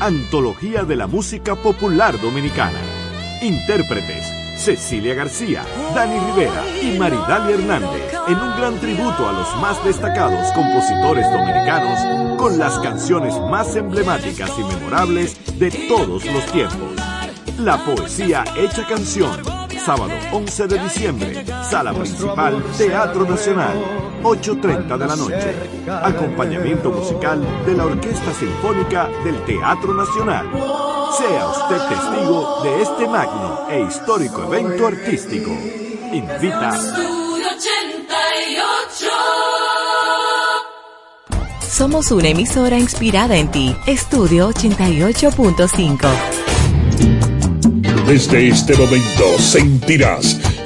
Antología de la Música Popular Dominicana. Intérpretes Cecilia García, Dani Rivera y Maridalia Hernández en un gran tributo a los más destacados compositores dominicanos con las canciones más emblemáticas y memorables de todos los tiempos. La poesía hecha canción. Sábado 11 de diciembre, sala principal, Teatro Nacional, 8.30 de la noche. Acompañamiento musical de la Orquesta Sinfónica del Teatro Nacional. Sea usted testigo de este magno e histórico evento artístico. Invita. Somos una emisora inspirada en ti. Estudio 88.5. Desde este momento sentirás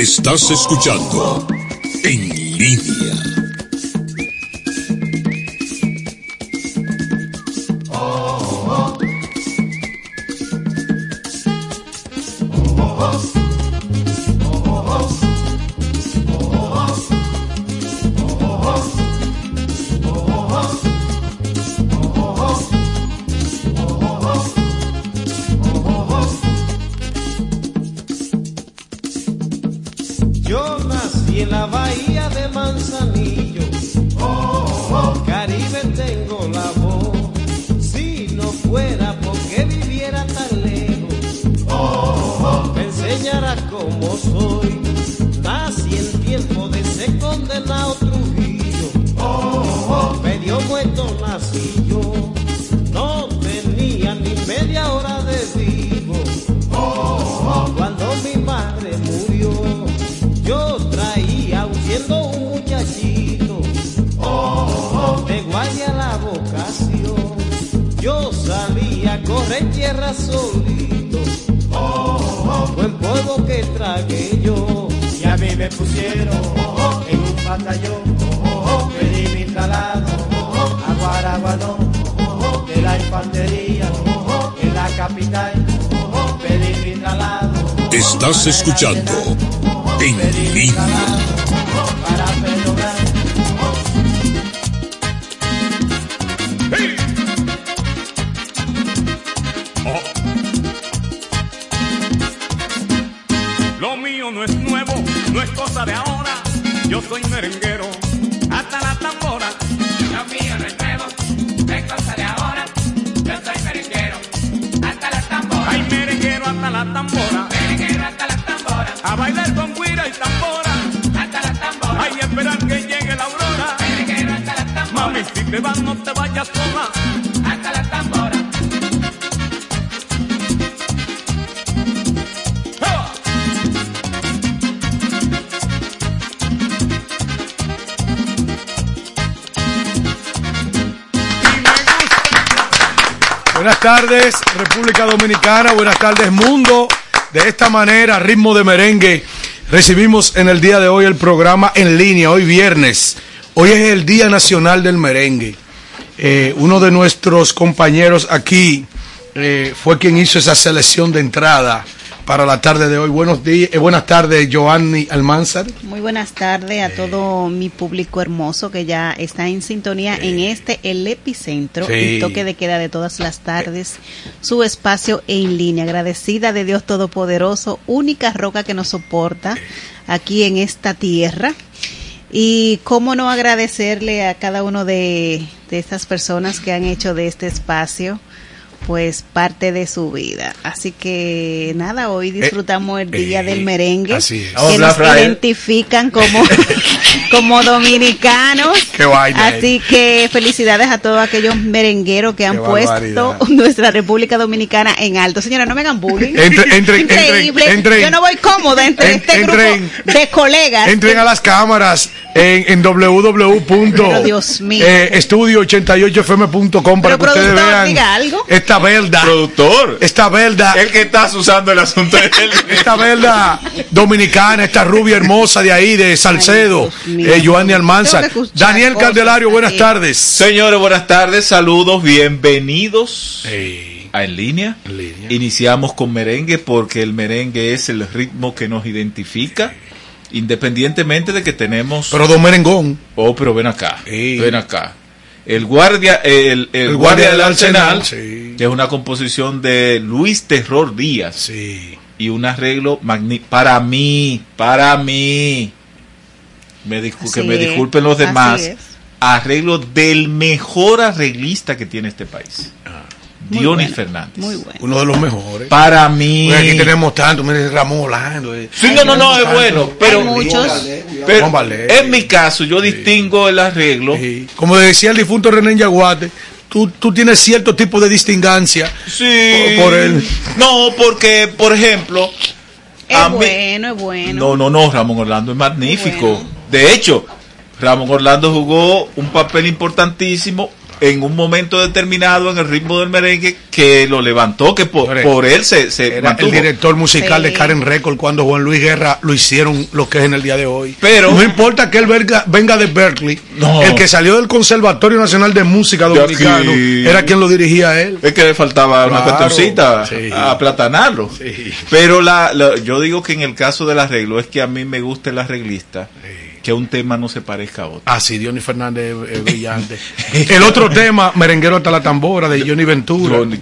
Estás escuchando En línea. De Manzanillo, Caribe tengo la voz. Si no fuera porque viviera tan lejos, me enseñara cómo soy. Nací en tiempo de ese condenado Trujillo, medio muerto nací yo. No tenía ni media hora de vivo cuando mi madre murió. Guardia la vocación. Yo salía a correr tierra solito, buen polvo que tragué yo. Y a mí me pusieron en un batallón, pedí mi instalado a Guaraguanó, de la infantería, en la capital, pedí mi traslado. Estás escuchando En línea. Tardes, República Dominicana. Buenas tardes, mundo. De esta manera, ritmo de merengue. Recibimos en el día de hoy el programa en línea, hoy viernes. Hoy es el Día Nacional del Merengue. Eh, uno de nuestros compañeros aquí eh, fue quien hizo esa selección de entrada para la tarde de hoy. Buenos días, eh, buenas tardes, Joanny Almanzar. Muy buenas tardes a todo mi público hermoso que ya está en sintonía en este, el epicentro, Sí. el toque de queda de todas las tardes, su espacio en línea. Agradecida de Dios Todopoderoso, única roca que nos soporta aquí en esta tierra. Y cómo no agradecerle a cada uno de, de estas personas que han hecho de este espacio pues parte de su vida. Así que nada, hoy disfrutamos el día eh, del merengue, así es. que nos Friday. identifican como, como dominicanos. Qué vaina, Así que felicidades a todos aquellos merengueros que han Qué puesto barbaridad. nuestra República Dominicana en alto. Señora, no me hagan bullying. Entre- entre- Increíble. entren. Yo no voy cómoda entre En- este grupo de colegas. Entren a las cámaras en, en www. Pero Dios mío. eh, estudio88fm.com para Pero, que ustedes productor, vean diga algo. Esta verdad. Productor. Esta verdad. El que estás usando el asunto es él. Esta verdad dominicana, esta rubia hermosa de ahí, de Salcedo, eh, Joanny Almanza. Daniel Candelario, buenas tardes. Señores, buenas tardes, saludos, bienvenidos a En Línea. En Línea. Iniciamos con merengue porque el merengue es el ritmo que nos identifica, independientemente de que tenemos... pero Don Merengón. oh, pero ven acá, Sí. ven acá. El guardia, el, el El guardia guardia del Arsenal, Arsenal, sí. que es una composición de Luis Terror Díaz Sí. y un arreglo magnífico para mí, para mí. Me que me disculpen los demás. Arreglo del mejor arreglista que tiene este país. Muy Dionis bueno, Fernández. Muy bueno. Uno de los mejores. Para mí. Pues aquí tenemos tanto, mire Ramón Orlando. eh. Sí, no, no, no, es bueno. Pero, muchos. pero en mi caso, yo distingo el arreglo. Sí. Como decía el difunto René Yaguate, tú, tú tienes cierto tipo de distingancia. Sí. Por- por él. No, porque, por ejemplo. Es a mí- bueno, es bueno. No, no, no, Ramón Orlando es magnífico. Bueno. De hecho, Ramón Orlando jugó un papel importantísimo en un momento determinado en el ritmo del merengue que lo levantó, que por, Señores, por él se, se Era mantuvo. el director musical Sí. de Karen Record cuando Juan Luis Guerra lo hicieron lo que es en el día de hoy. Pero- no importa que él venga, venga de Berkeley, No. el que salió del Conservatorio Nacional de Música Dominicano era quien lo dirigía a él. Es que le faltaba una cuestioncita sí. a aplatanarlo. Sí. Pero la, la- yo digo que en el caso del arreglo es que a mí me gusta el arreglista, que un tema no se parezca a otro. Ah, sí, Dionis Fernández es, brillante. el otro tema, Merenguero hasta la tambora, de Johnny Ventura. Johnny-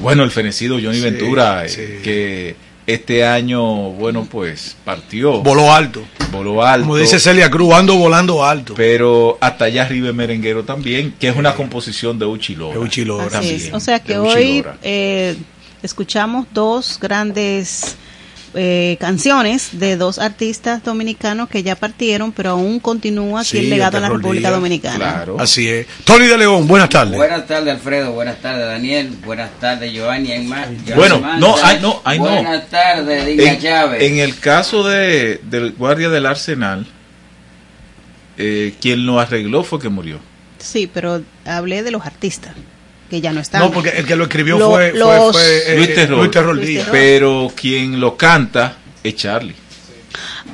bueno, el fenecido Johnny Sí, Ventura, eh, sí. que este año, bueno, pues partió, Voló alto. voló alto. Como dice Celia Cruz, ando volando alto. pero hasta allá arriba el merenguero también, que es una composición de Uchilora. De Uchi Lora. Así es. O sea que hoy Uchilora. eh, escuchamos dos grandes eh, canciones de dos artistas dominicanos que ya partieron, pero aún continúa aquí Sí, el legado en la República Díaz, Dominicana. Claro. Así es. Tony de León, buenas tardes. Buenas tardes, Alfredo. Buenas tardes, Daniel. Buenas tardes, Giovanni. Hay más- Bueno, no, Manza. ay, no, ay, no. Buenas tardes, Dina En, Chávez. en el caso de, del guardia del Arsenal, eh, quien lo arregló fue que murió. Sí, pero hablé de los artistas que ya no están. No, porque el que lo escribió Lo- fue, fue- los- fue, eh, Luis Terror. Luis Terror Luis. Terror. Pero quien lo canta es Charlie.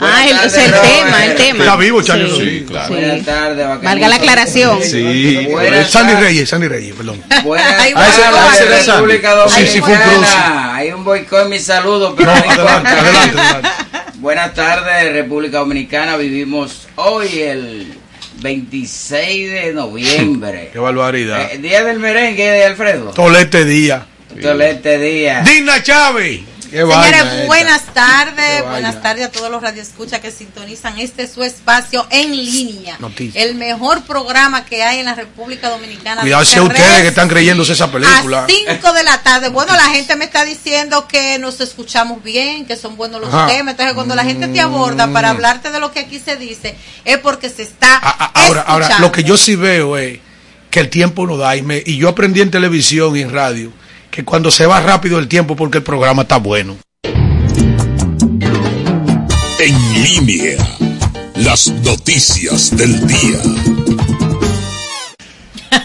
Ah, el, Buenas es el tardes, tema, el tema. Está vivo, Charlie Rodríguez. Sí, claro. Buenas tardes. Valga la aclaración. Sí, Buenas Sandy tardes. Reyes, Sandy Reyes, perdón. Buenas Ah, tardes, Sandy. República Sí, sí, fue un Dominicana. Hay un boicot en mis saludos, pero No, no, adelante, adelante, adelante. Buenas tardes, República Dominicana. Vivimos hoy el 26 de noviembre. Qué barbaridad. Eh, Día del merengue de Alfredo. Tolete Díaz. Tolete día. Dina Chávez. Señores, buenas tardes, buenas tardes a todos los radioescuchas que sintonizan este su espacio en línea. Noticias. El mejor programa que hay en la República Dominicana. Cuidado si ustedes que están creyéndose esa película. A 5 de la tarde. Bueno, la gente me está diciendo que nos escuchamos bien, que son buenos los Ajá. temas. Entonces, cuando la gente te aborda para hablarte de lo que aquí se dice, es porque se está. A- a- Ah, ahora, ahora, escuchando. lo que yo sí veo es que el tiempo no da. Y, me- y yo aprendí en televisión y en radio que cuando se va rápido el tiempo porque el programa está bueno. En línea. Las noticias del día.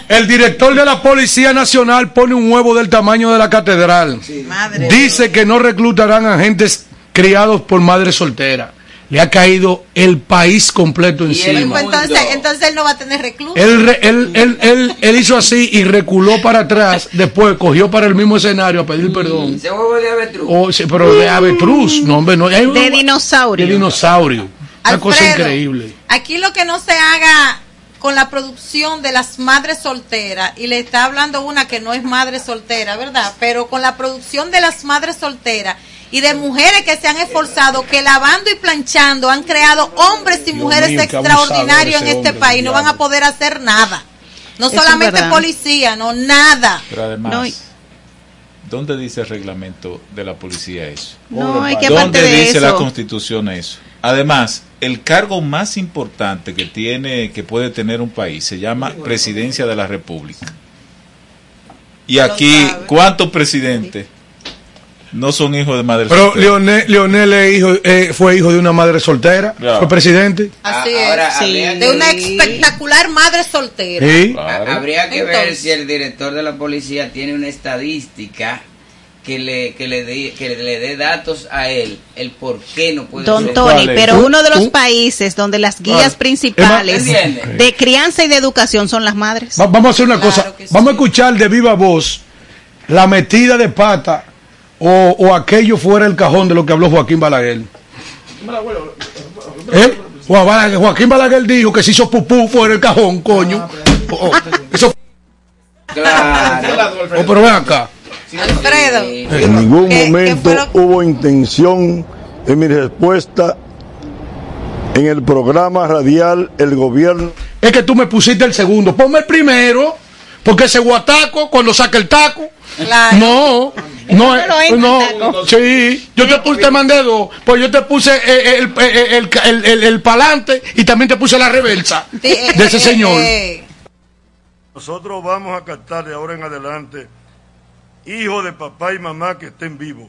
El director de la Policía Nacional pone un huevo del tamaño de la catedral. Madre Dice que no reclutarán agentes criados por madres solteras. Le ha caído el país completo encima. Entonces, entonces él no va a tener reclusos. Él, él, él, él, él hizo así y reculó para atrás. Después cogió para el mismo escenario a pedir perdón. Ese huevo de avestruz. Oh, sí, pero de avetruz, no, hombre, no. hay un- De dinosaurio. De dinosaurio. Una cosa Alfredo, increíble. Aquí lo que no se haga con la producción de las madres solteras, y le está hablando una que no es madre soltera, ¿verdad? Pero con la producción de las madres solteras y de mujeres que se han esforzado, que lavando y planchando han creado hombres y Dios mujeres mío, extraordinarios en este hombre, país, no van a poder hacer nada. No Eso solamente policía, no, nada. Pero además, No, ¿Dónde dice el reglamento de la policía eso? No, hay que ¿Dónde de dice la constitución eso? Además, el cargo más importante que tiene, que puede tener un país, se llama presidencia de la república. Y aquí, ¿cuántos presidentes no son hijos de madre Pero soltera? Leonel, Leonel es hijo, eh, fue hijo de una madre soltera, fue presidente. Así Ahora, es. De que- una espectacular madre soltera. Sí. Claro. Habría que ver si el director de la policía tiene una estadística que le que le dé que le dé datos a él el por qué no puede Don ser- Tony, pero Un- uno de los países donde las Ah, guías es principales de crianza y de educación son las madres. Va- vamos a hacer una Claro cosa, vamos a escuchar de viva voz la metida de pata o, o aquello fuera el cajón de lo que habló Joaquín Balaguer. ¿Eh? Juan Balaguer- Joaquín Balaguer dijo que se hizo pupú fuera el cajón, coño. Oh, eso, Claro. oh, pero ven acá. Alfredo. En ningún ¿Qué- qué momento hubo intención en mi respuesta en el programa radial El Gobierno. Es que tú me pusiste el segundo. Ponme el primero, porque ese guataco, cuando saca el taco. Claro. No, no, no eh, sí, yo te puse, te mandé dos, pues yo te puse eh, el, el, el, el, el- el palante y también te puse la reversa eh, de ese eh, señor. eh, Nosotros vamos a captar de ahora en adelante hijos de papá y mamá que estén vivos,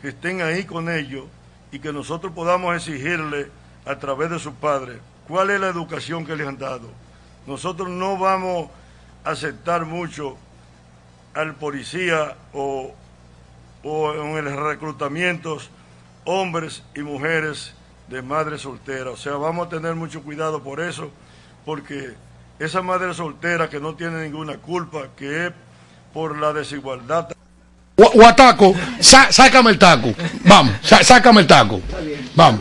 que estén ahí con ellos y que nosotros podamos exigirle a través de sus padres cuál es la educación que les han dado. Nosotros no vamos a aceptar mucho al policía o, o en el reclutamiento hombres y mujeres de madres solteras. O sea, vamos a tener mucho cuidado por eso, porque esa madre soltera que no tiene ninguna culpa, que es por la desigualdad. Gua- Guataco, sa- sácame el taco. Vamos, sa- sácame el taco. Vamos.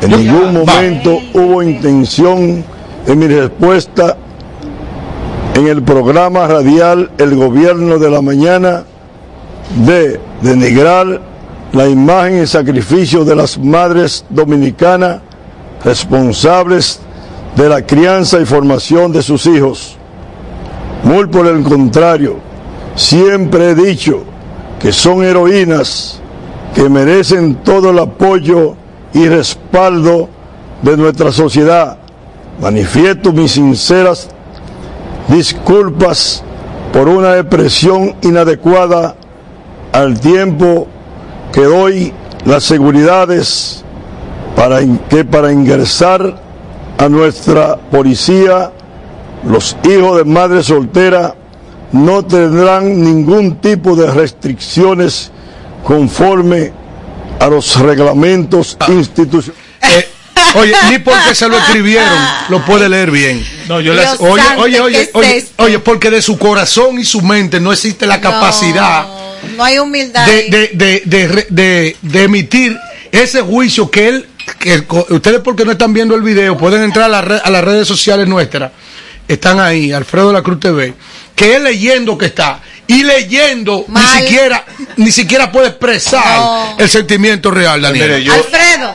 En ningún momento hubo intención en mi respuesta en el programa radial El Gobierno de la Mañana de denigrar la imagen y sacrificio de las madres dominicanas responsables de la crianza y formación de sus hijos. Muy por el contrario, siempre he dicho que son heroínas que merecen todo el apoyo y respaldo de nuestra sociedad. Manifiesto mis sinceras disculpas por una expresión inadecuada al tiempo que doy las seguridades para que para ingresar a nuestra policía los hijos de madre soltera no tendrán ningún tipo de restricciones conforme a los reglamentos institucionales. Eh, oye, ni porque se lo escribieron, lo puede leer bien. No, yo las- Oye, oye, ¿qué oye, es oye, oye, porque de su corazón y su mente no existe la capacidad No, no hay humildad. de, de, de, de, re- de- de emitir ese juicio que él, que ustedes porque no están viendo el video, pueden entrar a, la red- a las redes sociales nuestras, están ahí, Alfredo de la Cruz TV, que él leyendo que está, y leyendo ni siquiera, ni siquiera puede expresar No. el sentimiento real, Daniel. Mire, yo- Alfredo,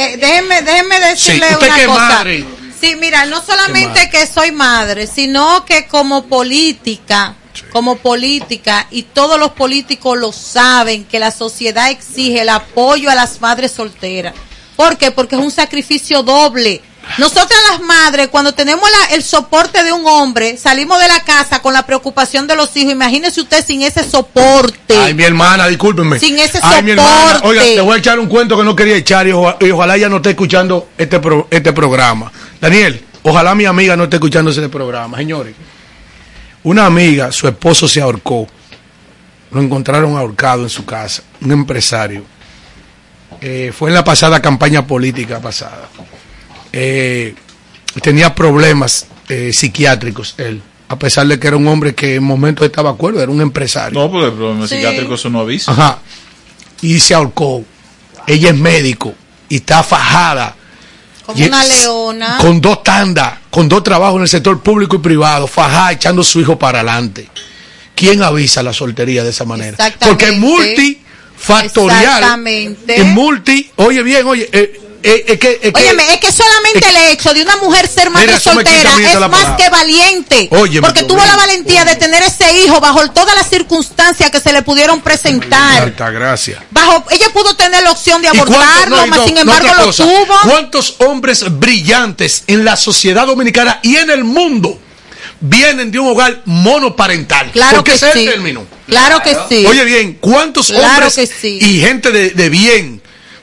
eh, déjeme, déjeme decirle Sí, una cosa. madre. Sí, mira, no solamente que soy madre, sino que como política, como política, y todos los políticos lo saben, que la sociedad exige el apoyo a las madres solteras. ¿Por qué? Porque es un sacrificio doble. Nosotras las madres, cuando tenemos la- el soporte de un hombre, salimos de la casa con la preocupación de los hijos. Imagínese usted sin ese soporte. Ay, mi hermana, discúlpenme. Sin ese Ay, mi hermana, soporte. oiga, te voy a echar un cuento que no quería echar y, oja- y ojalá ella no esté escuchando este, pro- este programa. Daniel, ojalá mi amiga no esté escuchando ese programa. Señores, una amiga, su esposo se ahorcó. Lo encontraron ahorcado en su casa, un empresario. Eh, fue en la pasada campaña política pasada. Eh, tenía problemas eh, psiquiátricos él, a pesar de que era un hombre que en momentos estaba de acuerdo, era un empresario. No, porque el problema Sí. psiquiátrico eso no avisa. Ajá. Y se ahorcó. Ella es médico y está fajada. Como Y- una leona. Con dos tandas, con dos trabajos en el sector público y privado, fajada, echando a su hijo para adelante. ¿Quién avisa la soltería de esa manera? Exactamente. Porque es multifactorial. Exactamente. Es multi, oye bien, oye, eh, eh, es que, es que- Óyeme, es que solamente el hecho de una mujer ser madre Mira, soltera es más palabra. que valiente. Óyeme, porque tuvo la valentía de tener ese hijo bajo todas las circunstancias que se le pudieron presentar. Alta gracia. Bajo, ella pudo tener la opción de ¿Y cuánto- abortarlo, no, y mas no, sin embargo lo tuvo. ¿Cuántos hombres brillantes en la sociedad dominicana y en el mundo vienen de un hogar monoparental? Claro Porque que ese es sí. el término. Claro que sí. Oye bien, ¿cuántos Claro hombres que sí. y gente de, de bien?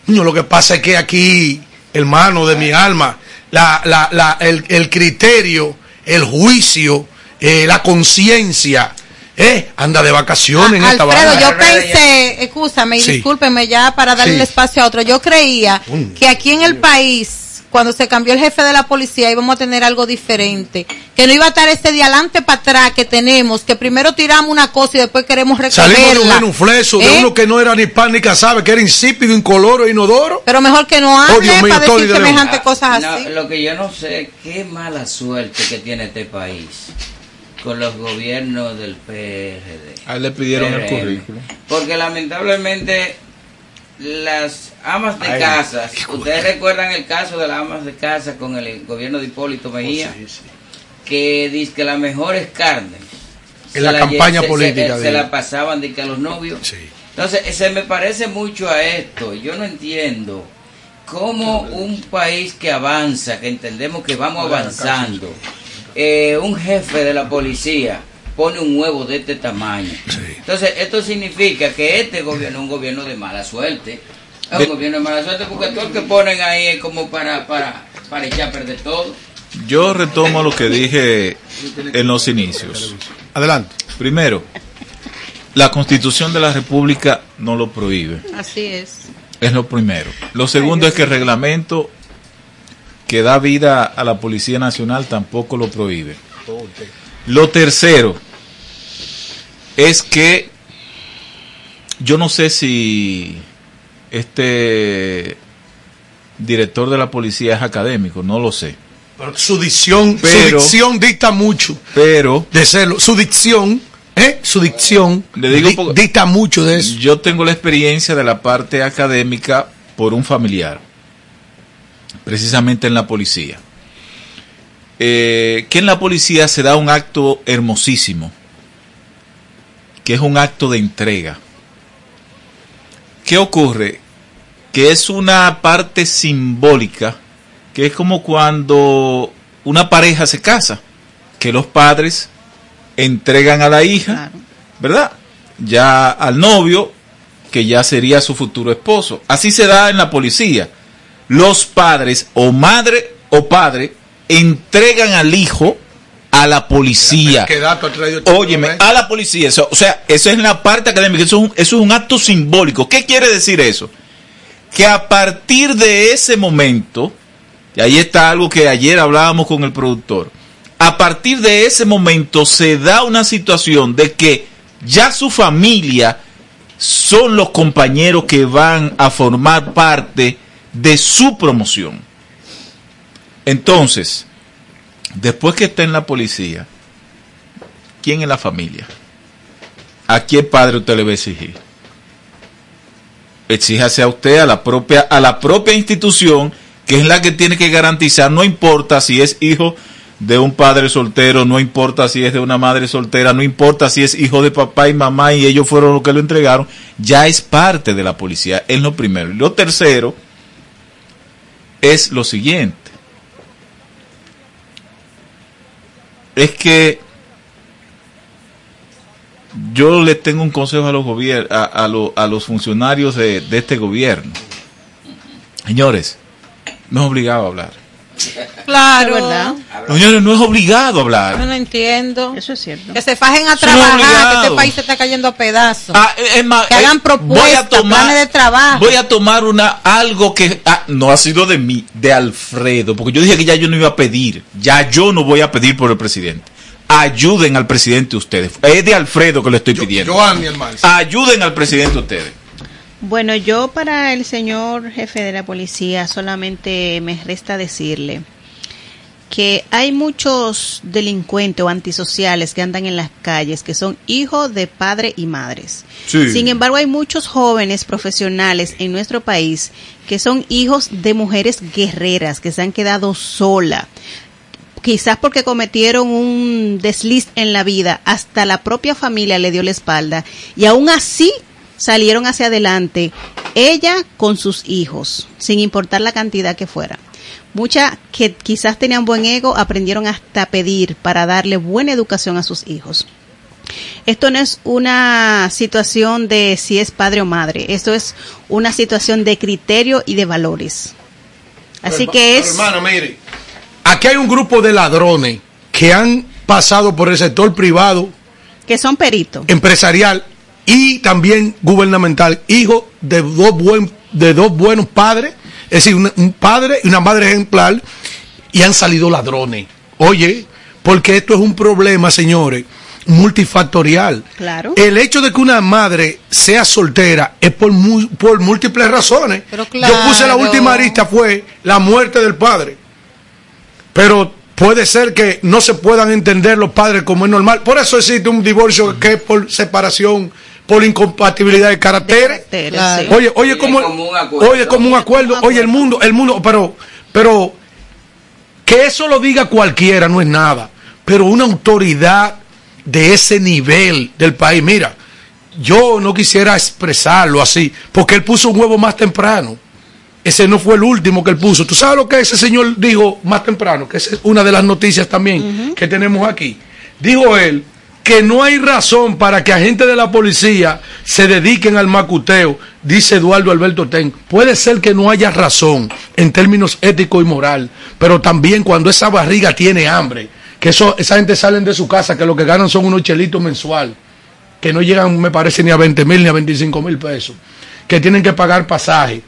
No, lo que pasa es que aquí, hermano de mi alma, la, la, la, el, el criterio, el juicio, eh, la conciencia, eh, anda de vacaciones en esta Alfredo, yo pensé, escúchame y Sí. discúlpeme ya para darle Sí. el espacio a otro. Yo creía que aquí en el país, cuando se cambió el jefe de la policía, íbamos a tener algo diferente. Que no iba a estar este de adelante para atrás que tenemos, que primero tiramos una cosa y después queremos recogerla. Salimos de un genufleso, de ¿Eh? uno que no era ni pan ni casaba, que era insípido, incoloro e inodoro. Pero mejor que no Oh, hable mío, para decir de León. semejante cosas No, así. lo que yo no sé, qué mala suerte que tiene este país con los gobiernos del PRD. A él le pidieron el currículum. Porque lamentablemente las amas de Ay, casa, ustedes recuerdan el caso de las amas de casa con el gobierno de Hipólito Mejía, que dice que las mejores carnes En la se campaña se- política se, de se la pasaban de que a los novios. Entonces, eh, se me parece mucho a esto. Yo no entiendo cómo un país que avanza, que entendemos que vamos avanzando, eh, un jefe de la policía pone un huevo de este tamaño. Entonces, esto significa que este gobierno es un gobierno de mala suerte. Es De- un gobierno de mala suerte porque todo el que ponen ahí es como para, para, para echar a perder todo. Yo retomo lo que dije en los inicios. Adelante. Primero, la constitución de la República no lo prohíbe. Así es. Es lo primero. Lo segundo es que el reglamento que da vida a la Policía Nacional tampoco lo prohíbe. Lo tercero es que yo no sé si este director de la policía es académico, no lo sé. Pero su dicción, Pero- su dicción dicta mucho Pero de serlo. Su dicción, ¿eh? Su dicción Le digo di- poco- dicta mucho de eso. Yo tengo la experiencia de la parte académica por un familiar, precisamente en la policía. Eh, que en la policía se da un acto hermosísimo, que es un acto de entrega. ¿Qué ocurre? Que es una parte simbólica, que es como cuando una pareja se casa, que los padres entregan a la hija, ¿verdad? Ya al novio, que ya sería su futuro esposo. Así se da en la policía. Los padres, o madre o padre, entregan al hijo a la policía. ¿Qué dato traído? Óyeme, a la policía. Eso, o sea, eso es en la parte académica. Eso es, un, eso es un acto simbólico. ¿Qué quiere decir eso? Que a partir de ese momento, y ahí está algo que ayer hablábamos con el productor, a partir de ese momento se da una situación de que ya su familia son los compañeros que van a formar parte de su promoción. Entonces, después que está en la policía, ¿quién es la familia? ¿A qué padre usted le va a exigir? Exíjase a usted, a la propia, a la propia institución, que es la que tiene que garantizar, no importa si es hijo de un padre soltero, no importa si es de una madre soltera, no importa si es hijo de papá y mamá y ellos fueron los que lo entregaron, ya es parte de la policía, es lo primero. Lo tercero es lo siguiente. Es que yo le tengo un consejo a los a, a los funcionarios de, de este gobierno. Señores, no es obligado a hablar. Claro. ¿verdad? Señores, no es obligado a Yo hablar. no entiendo. Eso es cierto. Que se fajen a no trabajar, que este país se está cayendo a pedazos. Ah, es más, que hagan eh, propuestas, planes de trabajo. Voy a tomar una algo que ah, no ha sido de mí, de Alfredo, porque yo dije que ya yo no iba a pedir, ya yo no voy a pedir por el presidente. Ayuden al presidente ustedes. Es de Alfredo que lo estoy pidiendo. Joan, mi hermano. Ayuden al presidente ustedes. Bueno, yo para el señor jefe de la policía solamente me resta decirle que hay muchos delincuentes o antisociales que andan en las calles que son hijos de padre y madres. Sí. Sin embargo, hay muchos jóvenes profesionales en nuestro país que son hijos de mujeres guerreras que se han quedado sola. Quizás porque cometieron un desliz en la vida, hasta la propia familia le dio la espalda y aún así salieron hacia adelante, ella con sus hijos, sin importar la cantidad que fuera. Muchas que quizás tenían buen ego aprendieron hasta pedir para darle buena educación a sus hijos. Esto no es una situación de si es padre o madre, esto es una situación de criterio y de valores. Así Pero, que es... Hermano, mire, aquí hay un grupo de ladrones que han pasado por el sector privado, que son peritos. empresarial y también gubernamental, hijos de dos, buen, de dos buenos padres, es decir, un, un padre y una madre ejemplar, y han salido ladrones. Oye, porque esto es un problema, señores, multifactorial. Claro. El hecho de que una madre sea soltera es por, mu- por múltiples razones. Pero Yo puse la última arista fue la muerte del padre. Pero puede ser que no se puedan entender los padres como es normal. Por eso existe un divorcio que es por separación, por incompatibilidad de caracteres. Sí. Oye, oye, como, oye, como un acuerdo, oye, el mundo, el mundo, pero, pero, que eso lo diga cualquiera no es nada, pero una autoridad de ese nivel del país, mira, yo no quisiera expresarlo así, porque él puso un huevo más temprano. Ese no fue el último que él puso. ¿Tú sabes lo que ese señor dijo más temprano? Que esa es una de las noticias también que tenemos aquí. Dijo él que no hay razón para que agentes de la policía se dediquen al macuteo, dice Eduardo Alberto Ten. Puede ser que no haya razón en términos ético y moral, pero también cuando esa barriga tiene hambre, que eso, esa gente salen de su casa, que lo que ganan son unos chelitos mensual, que no llegan, me parece, ni a 20 mil ni a 25 mil pesos, que tienen que pagar pasaje,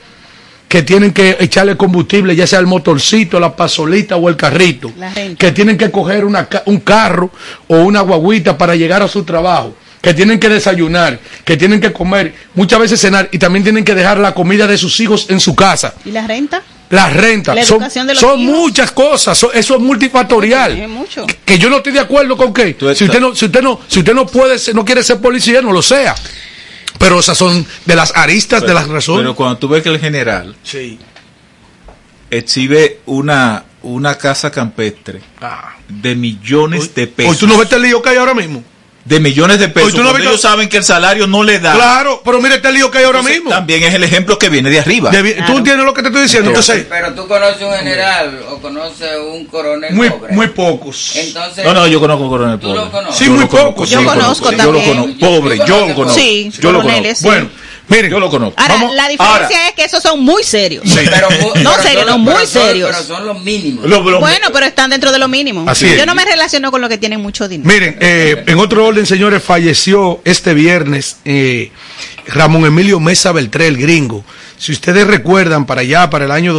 que tienen que echarle combustible, ya sea el motorcito, la pasolita o el carrito, La renta. que tienen que coger una ca- un carro o una guaguita para llegar a su trabajo, que tienen que desayunar, que tienen que comer, muchas veces cenar y también tienen que dejar la comida de sus hijos en su casa. ¿Y la renta? La renta, La son, educación de los son hijos. muchas cosas, son- eso es multifactorial. Mucho. Que- Que yo no estoy de acuerdo con que si usted no, si usted no, si usted no puede, ser- no quiere ser policía, no lo sea. Pero esas son de las aristas de las razones. Pero cuando tú ves que el general sí. exhibe una, una casa campestre Ah. de millones de pesos. Hoy tú no ves el lío que hay ahora mismo. De millones de pesos. Hoy tú no ellos saben que el salario no le da. Claro, pero mira este lío que hay ahora Entonces, mismo. También es el ejemplo que viene de arriba. De- Tú entiendes lo que te estoy diciendo. Entonces, Pero tú conoces un general o conoces un coronel muy, pobre. muy pocos. Entonces, No, no, yo conozco un coronel ¿Tú pobre. lo conoces? Sí, Yo muy pocos. sí, Yo conozco Yo lo también. conozco. Pobre, ¿Tú yo lo conoces? conozco. Sí, yo lo coroneles, conozco. sí. Bueno, miren. Yo lo conozco. Ahora, Vamos- la diferencia ahora. es que esos son muy serios. Pero No pero serios, no, muy pero son- serios. Pero son los mínimos. Bueno, pero están dentro de lo mínimo. Así Yo es. no me relaciono con lo que tienen mucho dinero. Miren, eh, en otro orden, señores, falleció este viernes eh, Ramón Emilio Mesa Beltré, el gringo. Si ustedes recuerdan, para allá, para el año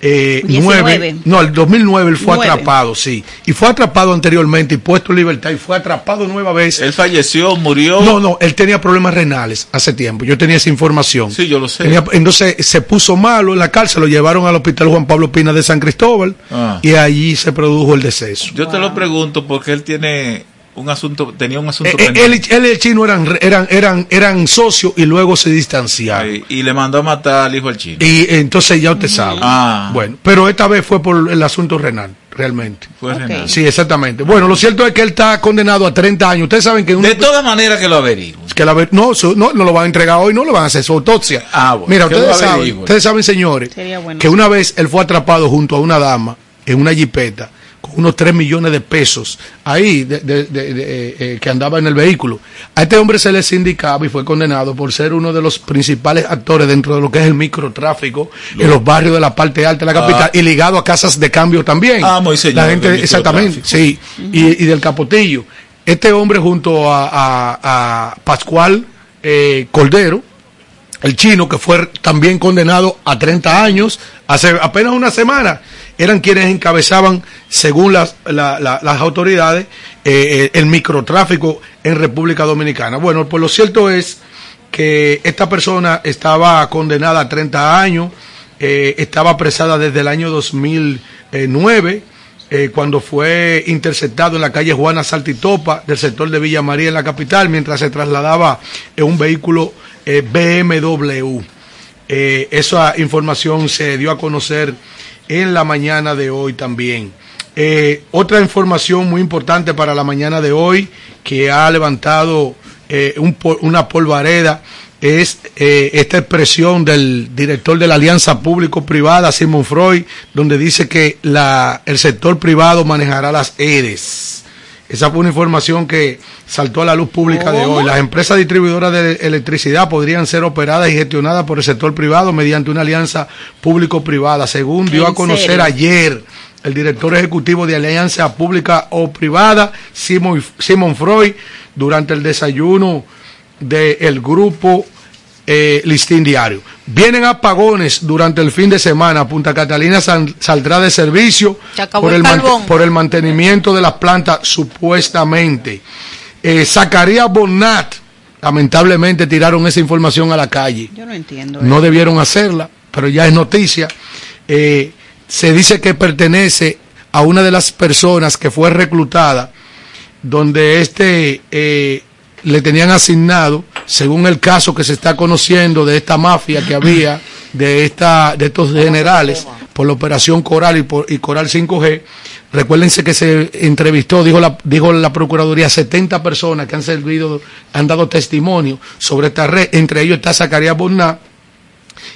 2009, 19. no, el 2009 él fue atrapado, sí. Y fue atrapado anteriormente y puesto en libertad y fue atrapado nueva vez. Él falleció, murió. No, no, él tenía problemas renales hace tiempo. Yo tenía esa información. Sí, yo lo sé. Tenía- entonces se puso malo en la cárcel, lo llevaron al hospital Juan Pablo Pina de San Cristóbal Ah. y allí se produjo el deceso. Yo te lo pregunto porque él tiene un asunto, tenía un asunto Eh, eh, pendiente. él, y- él y el chino eran, eran, eran, eran socios y luego se distanciaron. Y le mandó a matar al hijo del chino. Y entonces ya usted sabe. Ah. Bueno, pero esta vez fue por el asunto renal, realmente. Fue Ok. Renato. Sí, exactamente. Bueno, lo cierto es que él está condenado a 30 años. Ustedes saben que, De todas maneras que lo averiguo. que la, no, su- no, no lo van a entregar hoy, no le van a hacer su autopsia. Ah, bueno, Mira, ustedes lo saben, averigüen. ustedes saben, señores, Sería bueno. que una vez él fue atrapado junto a una dama en una jipeta con unos 3 millones de pesos ahí de, de- de- de, eh, eh, que andaba en el vehículo. A este hombre se le sindicaba y fue condenado por ser uno de los principales actores dentro de lo que es el microtráfico en los barrios de la parte alta de la capital y ligado a casas de cambio también. Ah, muy señor La gente, del exactamente, sí, y, y del capotillo. Este hombre junto a, a- a Pascual eh, Cordero, el chino que fue también condenado a 30 años, hace apenas una semana, eran quienes encabezaban, según las, la- la- las autoridades, eh, eh, el microtráfico en República Dominicana. Bueno, pues lo cierto es que esta persona estaba condenada a 30 años, eh, estaba apresada desde el año 2009, eh, cuando fue interceptado en la calle Juana Saltitopa del sector de Villa María en la capital, mientras se trasladaba en un vehículo eh, BMW. Esa información se dio a conocer en la mañana de hoy también. Eh, otra información muy importante para la mañana de hoy que ha levantado eh, un una polvareda es eh, esta expresión del director de la Alianza Público-Privada, Simon Freud, donde dice que la, el sector privado manejará las EDES. Esa fue una información que saltó a la luz pública de hoy. Las empresas distribuidoras de electricidad podrían ser operadas y gestionadas por el sector privado mediante una alianza público-privada, según dio ¿En a conocer serio? ayer el director ejecutivo de Alianza Pública o Privada, Simon, Simon Freud, durante el desayuno del grupo eh, Listín Diario. Vienen apagones durante el fin de semana. Punta Catalina sal- saldrá de servicio por el por el mantenimiento de las plantas, supuestamente. Eh, Zacarías Bonat, lamentablemente tiraron esa información a la calle. Yo no entiendo. No eso. debieron hacerla, pero ya es noticia. Eh, se dice que pertenece a una de las personas que fue reclutada, donde este eh, le tenían asignado, según el caso que se está conociendo de esta mafia que había, de esta, de estos generales, por la operación Coral y, por, y Coral 5G. Recuérdense que se entrevistó, dijo la, dijo la Procuraduría, 70 personas que han servido, han dado testimonio sobre esta red. Entre ellos está Zacarías Bonat,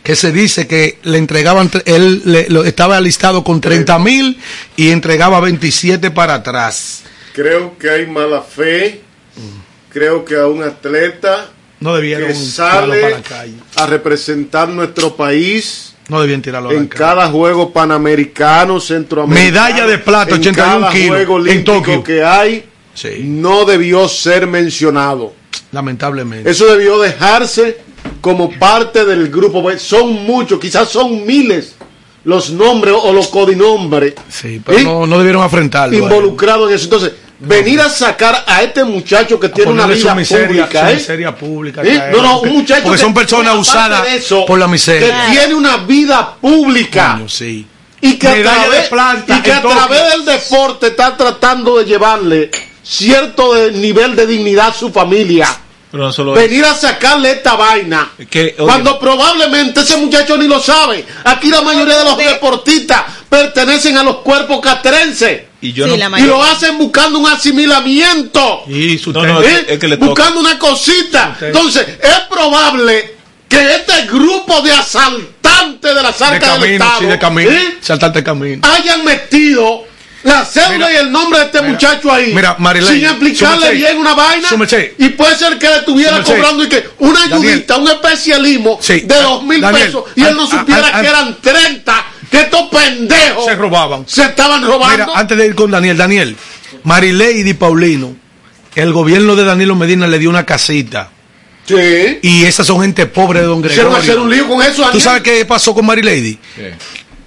que se dice que le entregaban, tre- él le- estaba listado con 30 mil y entregaba 27 para atrás. Creo que hay mala fe. Creo que a un atleta No debieron que sale para la calle. a representar nuestro país No debían tirarlo a la en cada juego panamericano, centroamericano. Medalla de plata, en 81 cada kilos, juego en olímpico Tokio. que hay, no debió ser mencionado. Lamentablemente. Eso debió dejarse como parte del grupo. Son muchos, quizás son miles los nombres o los codinombres Sí, pero ¿Sí? no, no debieron afrentarlo. él. involucrados en eso. Entonces, venir a sacar a este muchacho que tiene una vida miseria, pública, ¿eh? miseria pública. Él. No, no, un muchacho Porque que- son personas usadas eso, por la miseria. que tiene una vida pública Coño, sí. y que, a través, de y que a través del deporte está tratando de llevarle cierto de- nivel de dignidad a su familia. Pero no solo Venir a sacarle esta vaina. Que, Cuando probablemente ese muchacho ni lo sabe. Aquí la mayoría de los deportistas pertenecen a los cuerpos castrenses. Y yo Sí, no, la Y lo hacen buscando un asimilamiento. Y su No, no, técnico- es que- es que le toca. buscando una cosita. Usted- Entonces, es probable que este grupo de asaltantes de las de arcas del Estado sí, de camino. ¿eh? Camino. hayan metido la cédula Mira, y el nombre de este mira, muchacho ahí mira, sin explicarle bien una vaina y puede ser que le estuviera cobrando y que una Daniel. ayudita, un especialismo Sí. de dos mil Daniel, pesos y él no supiera que eran 30 que estos pendejos Se robaban. se estaban robando Mira, antes de ir con Daniel, Daniel, Marilady Paulino, el gobierno de Danilo Medina le dio una casita. sí Y esas son gente pobre de Don Gregorio. hacer un lío con eso ¿Tú sabes qué pasó con Marilady?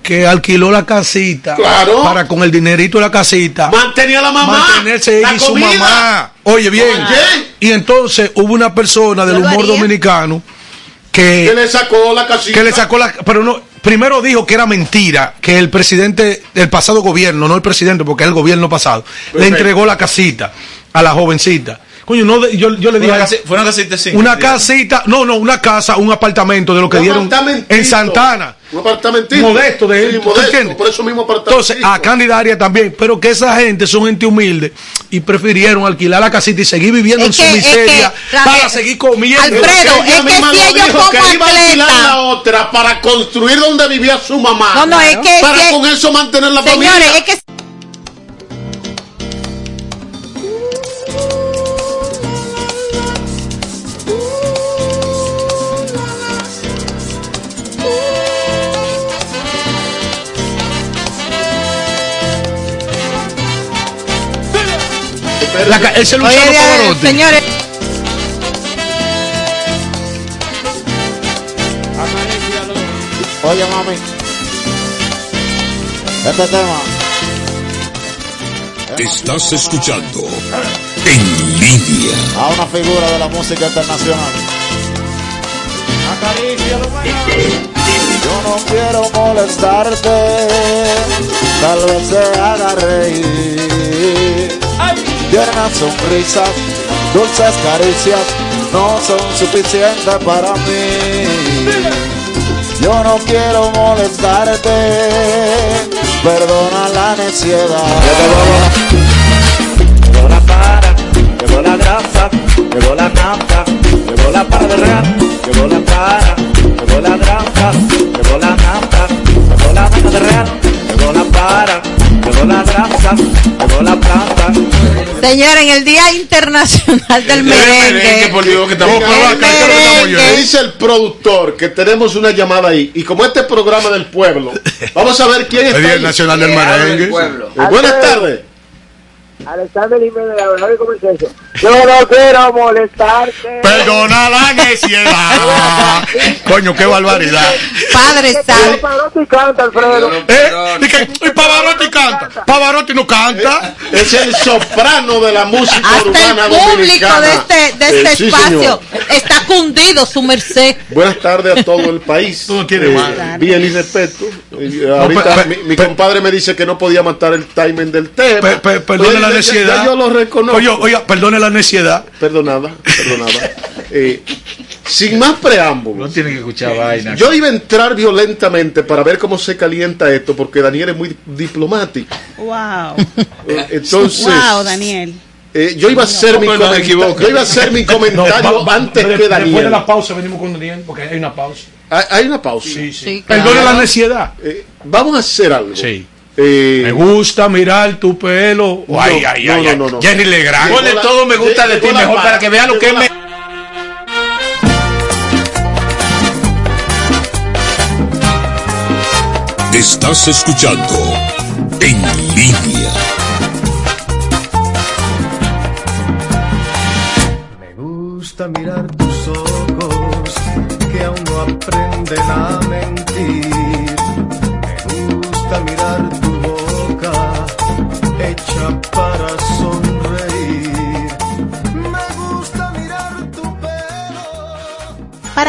Que alquiló la casita Claro. para con el dinerito de la casita mantenía a la mamá mantenerse ella la y su comida. mamá. Oye, bien. Oye. Y entonces hubo una persona del humor dominicano que que, le sacó la casita que le sacó la. Pero no. Primero dijo que era mentira, que el presidente del pasado gobierno, no el presidente, porque es el gobierno pasado, le entregó la casita a la jovencita. Coño, no, yo, yo le dije. una, casi- fue una casita Una no, no, una casa, un apartamento de lo que Un dieron en Santana. un apartamentito Modesto de él, sí, ¿tú modesto, entiendes? por eso mismo apartamento Entonces, a Candidaria también, pero que esa gente son gente humilde y prefirieron alquilar la casita y seguir viviendo Es en su es miseria que, para seguir comiendo. Alfredo, es que si lo ellos dijo, como que iba a alquilar la otra para construir donde vivía su mamá. No, no, es que- para con eso mantener la Señores, familia. es que La Oye, señores, Oye, mami. Este tema. Estás escuchando En Línea. A una figura de la música internacional. Yo no quiero molestarte, tal vez te haga reír. Tiernas sonrisas, dulces caricias, no son suficientes para mí. Yo no quiero molestarte, perdona la necedad. Llegó la para, llegó la grasa, llegó la nafta, llegó la para de real, llegó la para, llegó la grasa, llegó la nafta, llegó la para de real, llegó la para, llegó la grasa, llegó la planta. Señor, en el Día Internacional del Merengue. por Dios, que estamos Venga, por acá, ¿qué es oyendo? Me dice el productor que tenemos una llamada ahí. Y como este es programa del pueblo, vamos a ver quién está El Día. Nacional del Merengue. Eh, buenas tardes. Alexander Jiménez, la verdad, ¿cómo es eso? Yo no quiero molestarte. Perdona la necedad. Coño, qué barbaridad. Padre Pero Pavarotti canta, Alfredo. ¿Eh? ¿Y, que, y Pavarotti canta. Pavarotti no canta. Es el soprano de la música Hasta urbana el público dominicana. de este, de este Eh, sí, espacio señor. está cundido, su merced. Buenas tardes a todo el país. tiene Eh. Bien y respeto. Eh, ahorita pe- pe- mi, mi compadre me dice que no podía matar el timing del tema. Pe- pe- perdone Oye, la ya- ya yo lo reconozco. Oye, oye, perdone la neciedad. Perdonada, perdonada. Eh, sin más preámbulos. No tiene que escuchar vaina. Yo iba a entrar violentamente para ver cómo se calienta esto, porque Daniel es muy diplomático. Wow. Eh, Entonces, wow, Daniel. eh, yo iba a hacer mi No. Yo iba a hacer mi comentario No, va- va- antes de- que Después de Daniel. la pausa venimos con Daniel, porque hay una pausa. Hay, una pausa. Sí, sí. Sí, Perdone claro. la neciedad. Eh, vamos a hacer algo. Sí. Eh, Me gusta mirar tu pelo. No, ay, ay, no, ay, no, ay. no, no. Jenny Legrand. Ponle todo me gusta de ti mejor para, que vean lo que me... Estás escuchando En Línea. Me gusta mirar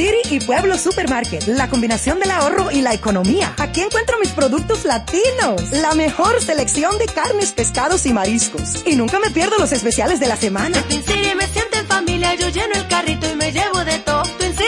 City. Y Pueblo Supermarket, la combinación del ahorro y la economía. Aquí encuentro mis productos latinos, la mejor selección de carnes, pescados y mariscos. Y nunca me pierdo los especiales de la semana. Me siento en familia, yo lleno el carrito y me llevo de todo.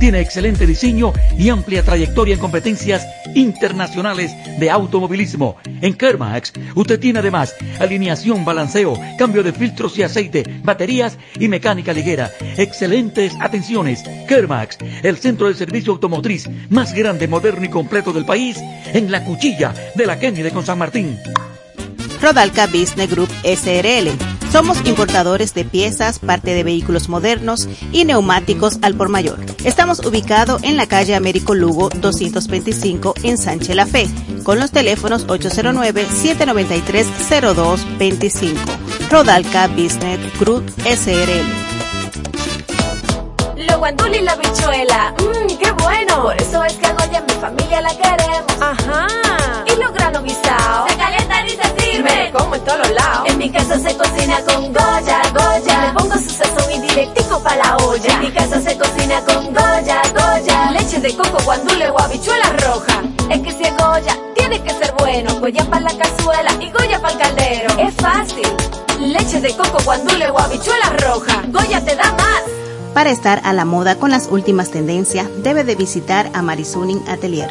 tiene excelente diseño y amplia trayectoria en competencias internacionales de automovilismo. En Kermax, usted tiene además alineación, balanceo, cambio de filtros y aceite, baterías y mecánica ligera. Excelentes atenciones. Kermax, el centro de servicio automotriz más grande, moderno y completo del país, en la cuchilla de la Kennedy con San Martín. Rodalca Business Group SRL. Somos importadores de piezas, parte de vehículos modernos y neumáticos al por mayor. Estamos ubicados en la calle Américo Lugo 225 en Sánchez La Fe, con los teléfonos 809-793-0225. Rodalca Business Group SRL. Lo guandul y la bichuela, mmm, qué bueno. Por eso es que a Goya mi familia la queremos. Ajá. Y granos guisados. Como en todos lados. En mi casa se cocina con Goya, Goya. Le pongo su sazón y directico pa' la olla. En mi casa se cocina con Goya, Goya. Leche de coco, guandule o habichuela roja. Es que si es Goya, tiene que ser bueno. Goya para la cazuela y Goya para el caldero. Es fácil. Leche de coco, guandule o habichuela roja. Goya te da más. Para estar a la moda con las últimas tendencias, debe de visitar a Marisuning Atelier,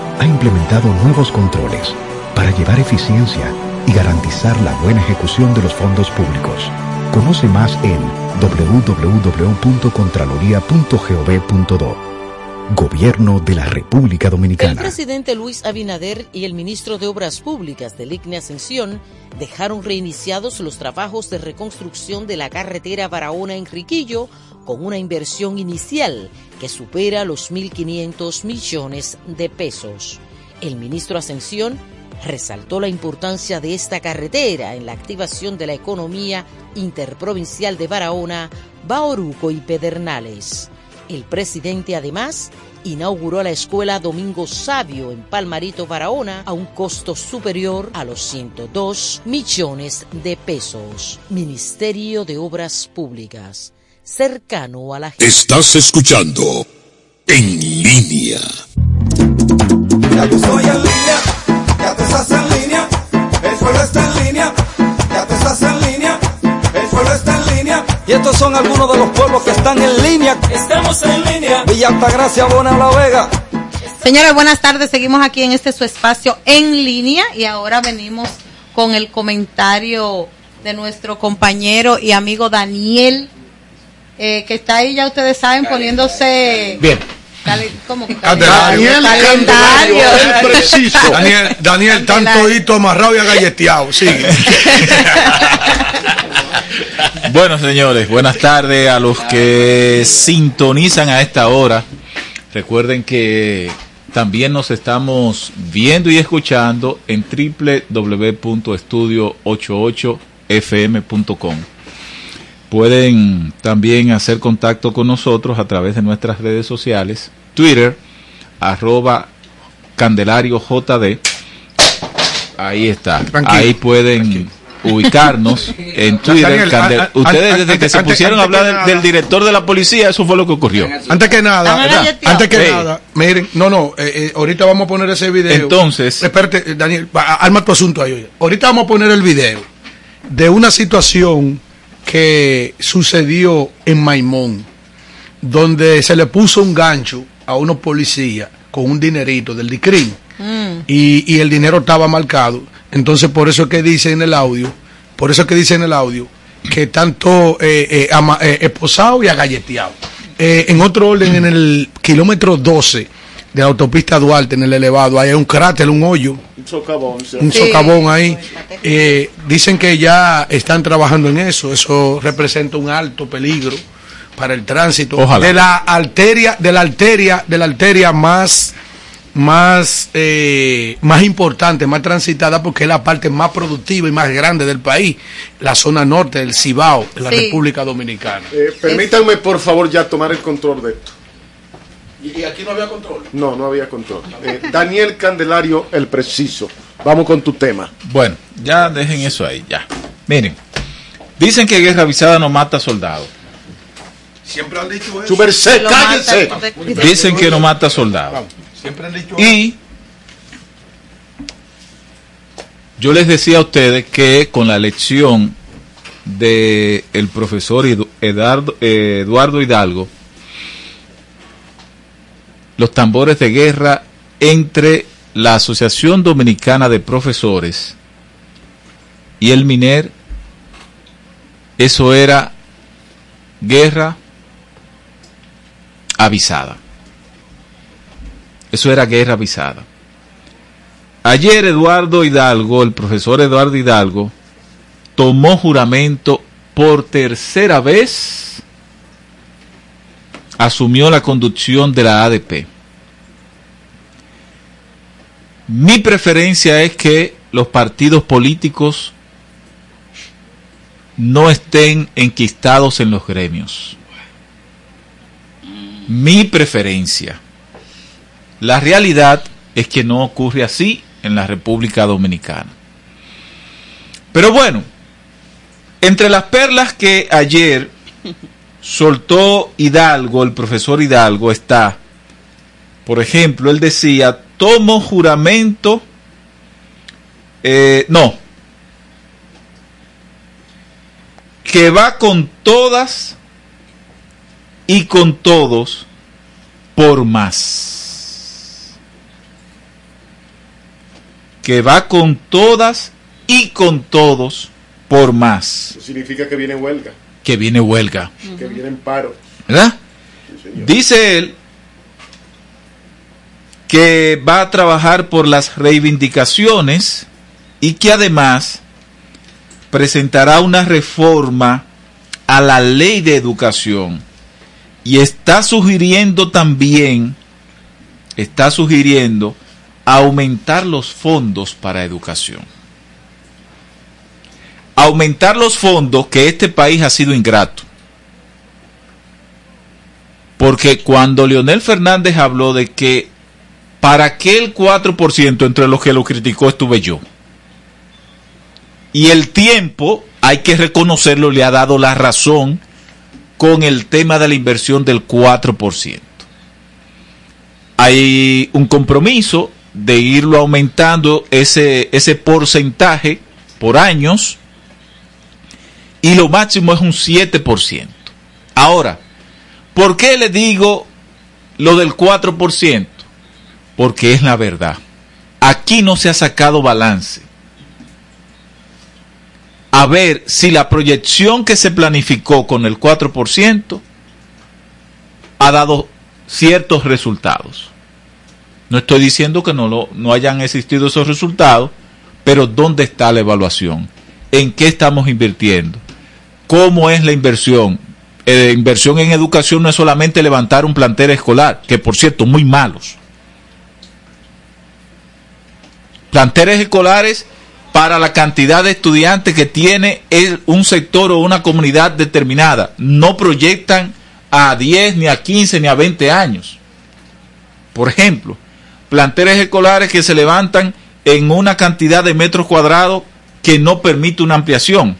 ha implementado nuevos controles para llevar eficiencia y garantizar la buena ejecución de los fondos públicos. Conoce más en www.contraloría.gov.do. Gobierno de la República El Dominicana. presidente Luis Abinader y el ministro de Obras Públicas del ICNE Ascensión dejaron reiniciados los trabajos de reconstrucción de la carretera Barahona-Enriquillo con una inversión inicial que supera los 1.500 millones de pesos. El ministro Ascensión resaltó la importancia de esta carretera en la activación de la economía interprovincial de Barahona, Baoruco y Pedernales. El presidente además inauguró la escuela Domingo Sabio en Palmarito, Barahona, a un costo superior a los 102 millones de pesos. Ministerio de Obras Públicas, cercano a la gente. Estás escuchando En Línea. Ya yo estoy en línea, ya tú estás en línea, el pueblo está en línea, ya tú estás en línea, el pueblo está en línea. Y estos son algunos de los pueblos que están en línea. Estamos en línea. Villa Altagracia, Bona La Vega. Señores, buenas tardes. Seguimos aquí en este su espacio en línea y ahora venimos con el comentario de nuestro compañero y amigo Daniel, eh, que está ahí, ya ustedes saben, poniéndose... Bien. Cale- ¿Cómo que Daniel calendario? El preciso. Daniel, Daniel tanto hito amarrado y agalleteado. Sigue. Bueno, señores, buenas tardes a los que sintonizan a esta hora. Recuerden que también nos estamos viendo y escuchando en www.estudio88fm.com. Pueden también hacer contacto con nosotros a través de nuestras redes sociales, Twitter, arroba Candelario JD. Ahí está. Tranquilo, Ahí pueden ubicarnos en Twitter. Daniel, a- a- Ustedes antes- desde que se antes- pusieron a antes hablar que del- nada- del director de la policía, eso fue lo que ocurrió. Antes que nada, galleteados. antes que Sí. nada, miren, no, no, eh, eh, ahorita vamos a poner ese video. Entonces- espérate, eh, Daniel, arma tu asunto ahí. oye. Ahorita vamos a poner el video de una situación que sucedió en Maimón, donde se le puso un gancho a unos policías con un dinerito del DICRIN y, y el dinero estaba marcado. Entonces, por eso es que dice en el audio, por eso es que dice en el audio que tanto eh, eh, ama- eh, esposado y agalleteado. Eh, en otro orden, en el kilómetro 12 de la autopista Duarte, en el elevado, hay un cráter, un hoyo, Un socavón. sí. un socavón ahí. Eh, dicen que ya están trabajando en eso. Eso representa un alto peligro para el tránsito Ojalá. de la arteria, de la arteria, de la arteria más más eh, más importante, más transitada porque es la parte más productiva y más grande del país, la zona norte del Cibao, de la Sí. República Dominicana. Eh, permítanme, por favor, ya tomar el control de esto. Y, aquí no había control. No, no había control. Eh, Daniel Candelario, el preciso. Vamos con tu tema. Bueno, ya dejen eso ahí, ya. Miren, dicen que guerra avisada no mata soldados. Siempre han dicho eso. Su merced, mata. Dicen que no mata soldados. Siempre han dicho Y yo les decía a ustedes que con la elección de el profesor Eduardo Hidalgo, los tambores de guerra entre la Asociación Dominicana de Profesores y el MINER, eso era guerra avisada. Eso era guerra avisada. Ayer Eduardo Hidalgo, el profesor Eduardo Hidalgo, tomó juramento por tercera vez, asumió la conducción de la ADP. Mi preferencia es que los partidos políticos no estén enquistados en los gremios. Mi preferencia. La realidad es que no ocurre así en la República Dominicana. Pero bueno, entre las perlas que ayer soltó Hidalgo, el profesor Hidalgo, está, por ejemplo, él decía, tomo juramento, eh, no, que va con todas y con todos por más. Que va con todas y con todos por más. Eso significa que viene huelga, Que viene huelga. que viene en paro. ¿Verdad? Dice él que va a trabajar por las reivindicaciones y que además presentará una reforma a la ley de educación y está sugiriendo también, está sugiriendo aumentar los fondos para educación. Aumentar los fondos que este país ha sido ingrato. Porque cuando Leonel Fernández habló de que para qué el 4% entre los que lo criticó estuve yo. Y el tiempo, hay que reconocerlo, le ha dado la razón con el tema de la inversión del 4%. Hay un compromiso de irlo aumentando ese, ese porcentaje por años y lo máximo es un 7%. Ahora, ¿por qué le digo lo del 4%? Porque es la verdad. Aquí no se ha sacado balance. A ver si la proyección que se planificó con el 4% ha dado ciertos resultados. No estoy diciendo que no, lo, no hayan existido esos resultados, pero ¿dónde está la evaluación? ¿En qué estamos invirtiendo? ¿Cómo es la inversión? Eh, inversión en educación no es solamente levantar un plantel escolar, que por cierto, muy malos. Planteles escolares para la cantidad de estudiantes que tiene el- un sector o una comunidad determinada. No proyectan a 10, ni a 15, ni a 20 años. Por ejemplo, planteles escolares que se levantan en una cantidad de metros cuadrados que no permite una ampliación.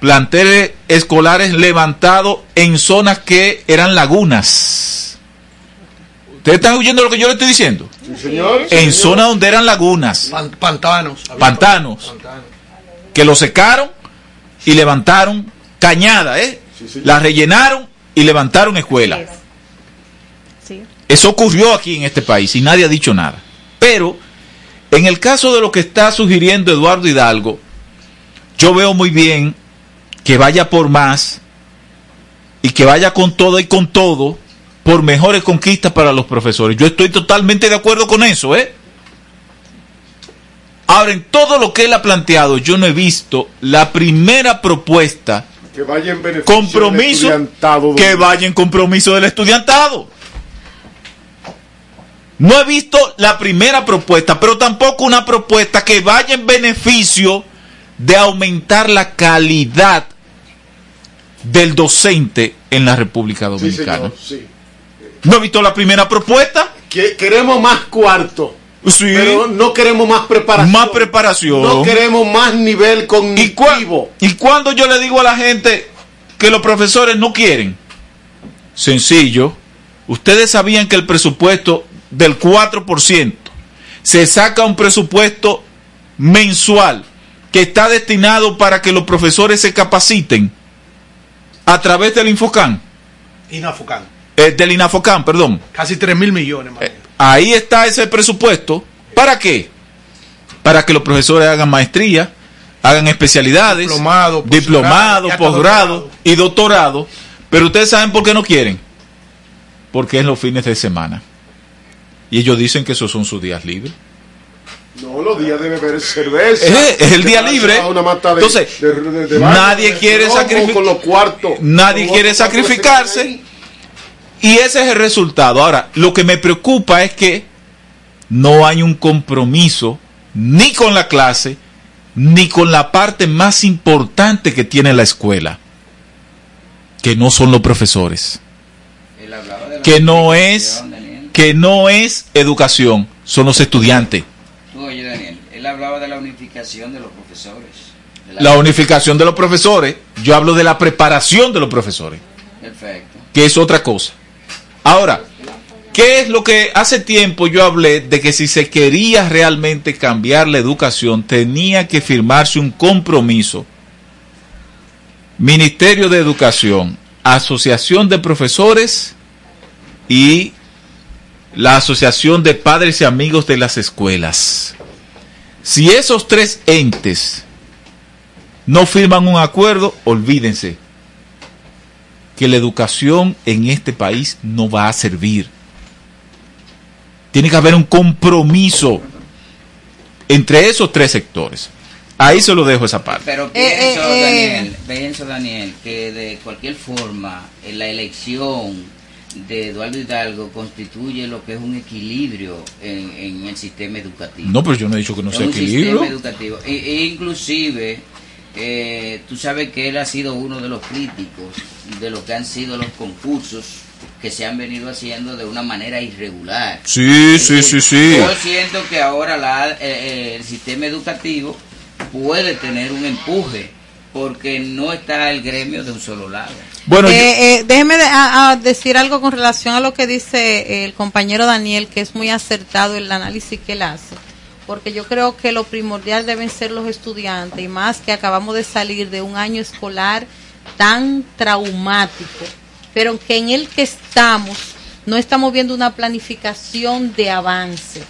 Planteles escolares levantados en zonas que eran lagunas. ¿Ustedes están oyendo lo que yo le estoy diciendo? Señor. En zonas donde eran lagunas, Pan- pantanos. Pantanos, pantanos. que lo secaron y levantaron cañada, ¿eh? La rellenaron y levantaron escuelas. Sí. Eso ocurrió aquí en este país y nadie ha dicho nada. Pero en el caso de lo que está sugiriendo Eduardo Hidalgo, yo veo muy bien que vaya por más y que vaya con todo y con todo por mejores conquistas para los profesores. Yo estoy totalmente de acuerdo con eso, ¿eh? Ahora, en todo lo que él ha planteado, yo no he visto la primera propuesta Que vaya en beneficio compromiso del estudiantado que vaya en compromiso del estudiantado. No he visto la primera propuesta, pero tampoco una propuesta que vaya en beneficio de aumentar la calidad del docente en la República Sí, Dominicana. señor, sí. No he visto la primera propuesta. Que- queremos más cuarto. Sí. Pero no queremos más preparación. Más preparación. No queremos más nivel cognitivo. Y cuando yo le digo a la gente, que los profesores no quieren? Sencillo. Ustedes sabían que el presupuesto del 4% se saca un presupuesto mensual que está destinado para que los profesores se capaciten a través del Infocan, Inafucan. Eh, del Inafocan, perdón. Casi 3 mil millones. más. Ahí está ese presupuesto. ¿Para qué? Para que los profesores hagan maestría, hagan especialidades, Diplomado, diplomado, posgrado, y doctorado. Pero ustedes saben por qué no quieren. Porque es los fines de semana. Y ellos dicen que esos son sus días libres. No, los días debe beber cerveza. Es, es el día libre. una mata de- Entonces, de- de- de nadie quiere de romo, sacrificar. Con los cuartos. Nadie quiere sacrificarse. Y ese es el resultado. Ahora, lo que me preocupa es que no hay un compromiso ni con la clase, ni con la parte más importante que tiene la escuela, que no son los profesores, la que no es, que no es educación, son los estudiantes. Tú, oye, Daniel, él hablaba de la unificación de los profesores. de La unificación de los profesores, yo hablo de la preparación de los profesores. Perfecto. que es otra cosa. Ahora, ¿qué es lo que hace tiempo yo hablé de que si se quería realmente cambiar la educación, tenía que firmarse un compromiso? Ministerio de Educación, Asociación de Profesores y la Asociación de Padres y Amigos de las Escuelas. Si esos tres entes no firman un acuerdo, olvídense que la educación en este país no va a servir. Tiene que haber un compromiso entre esos tres sectores. Ahí se lo dejo esa parte. Pero Eh, pienso, eh, eh. Daniel, pienso, Daniel, que de cualquier forma, en la elección de Eduardo Hidalgo constituye lo que es un equilibrio en, en el sistema educativo. No, pero yo no he dicho que no Es sea un equilibrio. sistema educativo. E, e inclusive, eh, tú sabes que él ha sido uno de los críticos de lo que han sido los concursos que se han venido haciendo de una manera irregular. Sí, sí, sí, sí. Yo siento que ahora la, eh, eh, el sistema educativo puede tener un empuje porque no está el gremio de un solo lado. Bueno, Eh, eh, déjeme de- a- a decir algo con relación a lo que dice el compañero Daniel, que es muy acertado el análisis que él hace, porque yo creo que lo primordial deben ser los estudiantes, y más que acabamos de salir de un año escolar tan traumático, pero que en el que estamos no estamos viendo una planificación de avance.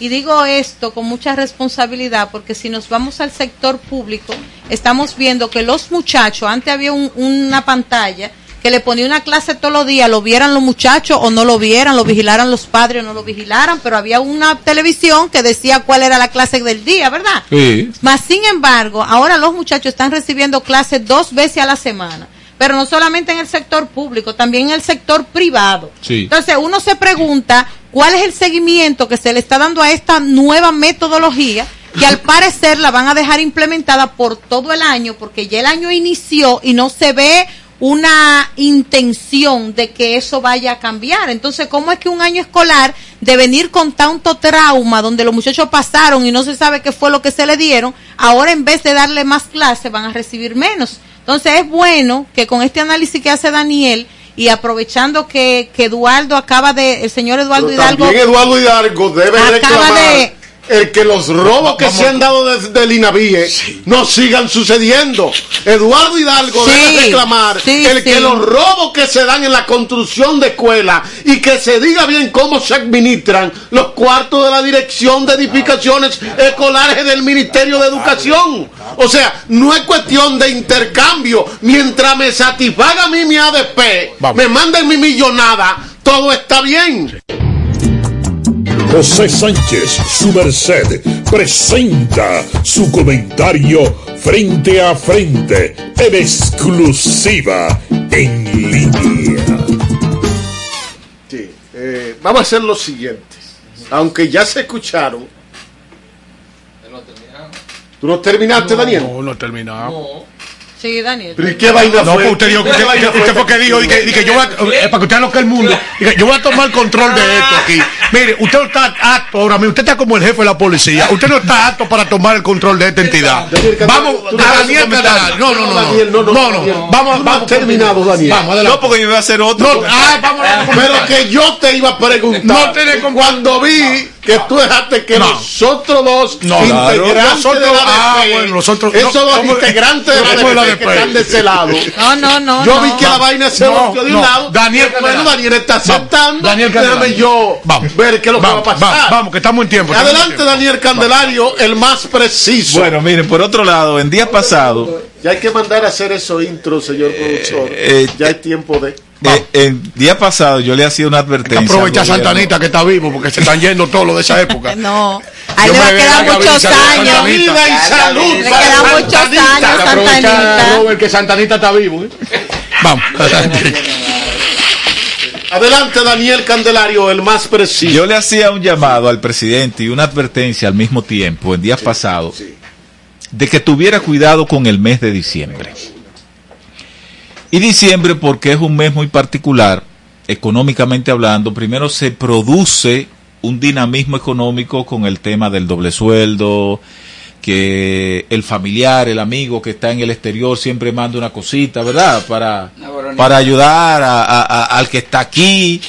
Y digo esto con mucha responsabilidad porque si nos vamos al sector público, estamos viendo que los muchachos, antes había un- una pantalla que le ponía una clase todos los días, lo vieran los muchachos o no lo vieran, lo vigilaran los padres o no lo vigilaran, pero había una televisión que decía cuál era la clase del día, ¿verdad? Sí. Más sin embargo, ahora los muchachos están recibiendo clases dos veces a la semana, pero no solamente en el sector público, también en el sector privado. Sí. Entonces uno se pregunta cuál es el seguimiento que se le está dando a esta nueva metodología que al parecer la van a dejar implementada por todo el año porque ya el año inició y no se ve una intención de que eso vaya a cambiar. Entonces, ¿cómo es que un año escolar de venir con tanto trauma donde los muchachos pasaron y no se sabe qué fue lo que se le dieron, ahora en vez de darle más clases van a recibir menos? Entonces, es bueno que con este análisis que hace Daniel y aprovechando que, que Eduardo acaba de, el señor Eduardo Pero Hidalgo también Eduardo Hidalgo debe Acaba reclamar de- el que los robos que se han dado desde el INAVIE no sigan sucediendo. Eduardo Hidalgo Sí, debe reclamar sí, el sí. que los robos que se dan en la construcción de escuelas y que se diga bien cómo se administran los cuartos de la dirección de edificaciones escolares del Ministerio de Educación. O sea, no es cuestión de intercambio. Mientras me satisfaga a mí mi ADP, me manden mi millonada, todo está bien. José Sánchez, su merced, presenta su comentario frente a frente, en exclusiva, en línea. Sí, eh, vamos a hacer lo siguiente. Aunque ya se escucharon. ¿Tú no terminaste, Daniel? No, no he terminado. Sí, Daniel. ¿Pero y qué vaina No, fue? pues usted dijo que ¿Qué usted, usted fue? que dijo, di que, di que yo voy a, eh, para que usted no que el mundo, yo voy a tomar control de esto aquí. Mire, usted no está apto ahora mismo, usted está como el jefe de la policía. Usted no está apto para tomar el control de esta entidad. Vamos, no Daniel. Candelario. No, no, no. Daniel, no, no, No, no. Vamos, no vamos. terminado, Daniel. Vamos, adelante. No, porque yo iba a hacer otro. No, ah, vamos Pero que yo te iba a preguntar. No tiene con- Cuando vi que tú dejaste que No. nosotros dos No, claro. integrantes Nosotros- de la ah, DP, bueno, nosotros- esos no, dos ¿cómo- integrantes de la DP que están de ese lado. No, no, no. Yo no. vi que la vaina se No, volteó de un no. lado. Daniel bueno, Candelario. Daniel está aceptando. Daniel Déjame Candelario. yo Vamos. ver qué es lo Vamos, que va a pasar. vamos, vamos, que estamos en tiempo. en Adelante, tiempo. Daniel Candelario, el más preciso. Bueno, miren, por otro lado, en días pasados, Ya hay que mandar a hacer esos intros, señor productor. eh, ya hay tiempo de. Eh, en día pasado yo le hacía una advertencia. Aprovecha a. Santanita que está vivo porque se están yendo todos los de esa época. No, a él Yo le va a me quedar muchos años. Santanita. Vida y salud. Le quedan muchos Santanita. años, Aprovecha, Santanita. Robert, que Santanita está vivo. ¿eh? Vamos, adelante. Adelante, Daniel Candelario, el más preciso. Yo le hacía un llamado al presidente y una advertencia al mismo tiempo, en días pasados, de que tuviera cuidado con el mes de diciembre. Y diciembre porque es un mes muy particular, económicamente hablando. Primero se produce un dinamismo económico con el tema del doble sueldo, que el familiar, el amigo que está en el exterior siempre manda una cosita, ¿verdad? Para, para ayudar a- a- a- al que está aquí.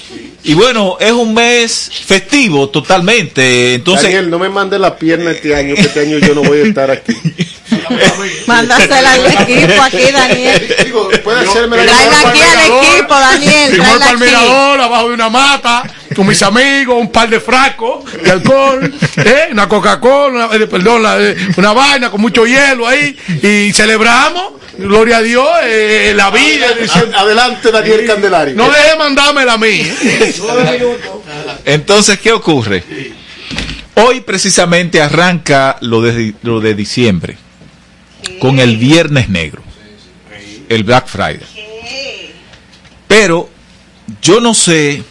Y bueno, es un mes festivo totalmente. Entonces, Daniel, no me mande la pierna este año, que este año yo no voy a estar aquí. Mándasela al equipo aquí, Daniel. Digo, puede hacerme la Tráela aquí al equipo, Daniel. Firmó el Tráela aquí. palmerador abajo de una mata con mis amigos, un par de frascos de alcohol, ¿eh? una Coca-Cola, una- eh, perdón, la- eh, una vaina con mucho hielo ahí y celebramos, gloria a Dios, eh, la vida. Adelante, Daniel Candelario. No deje mandármela a mí. entonces, ¿qué ocurre? Hoy precisamente arranca lo de, lo de diciembre con el Viernes Negro, el Black Friday. Pero yo no sé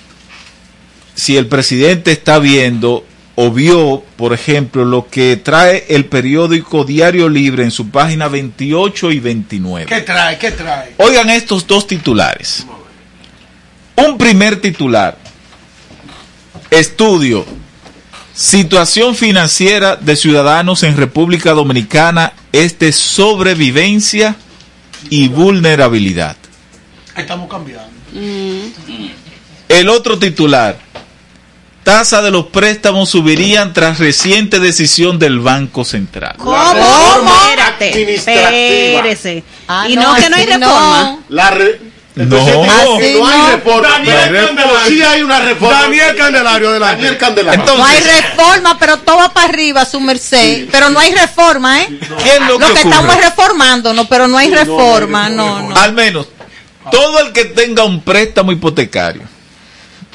si el presidente está viendo o vio, por ejemplo, lo que trae el periódico Diario Libre en su página 28 y 29. ¿Qué trae? ¿Qué trae? Oigan estos dos titulares. Un primer titular. Estudio. Situación financiera de ciudadanos en República Dominicana es de sobrevivencia y vulnerabilidad. Estamos cambiando. El otro titular. Tasa de los préstamos subirían tras reciente decisión del Banco Central. ¿Cómo? Espérate. Ah, y no, no, que no hay reforma. La re- No. Entonces, Así no hay no. reforma. Daniel Candelario. sí hay una reforma. Daniel Candelario, adelante. Daniel Candelario. Entonces- No hay reforma, pero todo va para arriba, su merced. Pero no hay reforma, ¿eh? ¿Qué es lo Lo que estamos es reformándonos, pero no hay reforma, no, no. Al menos, todo el que tenga un préstamo hipotecario,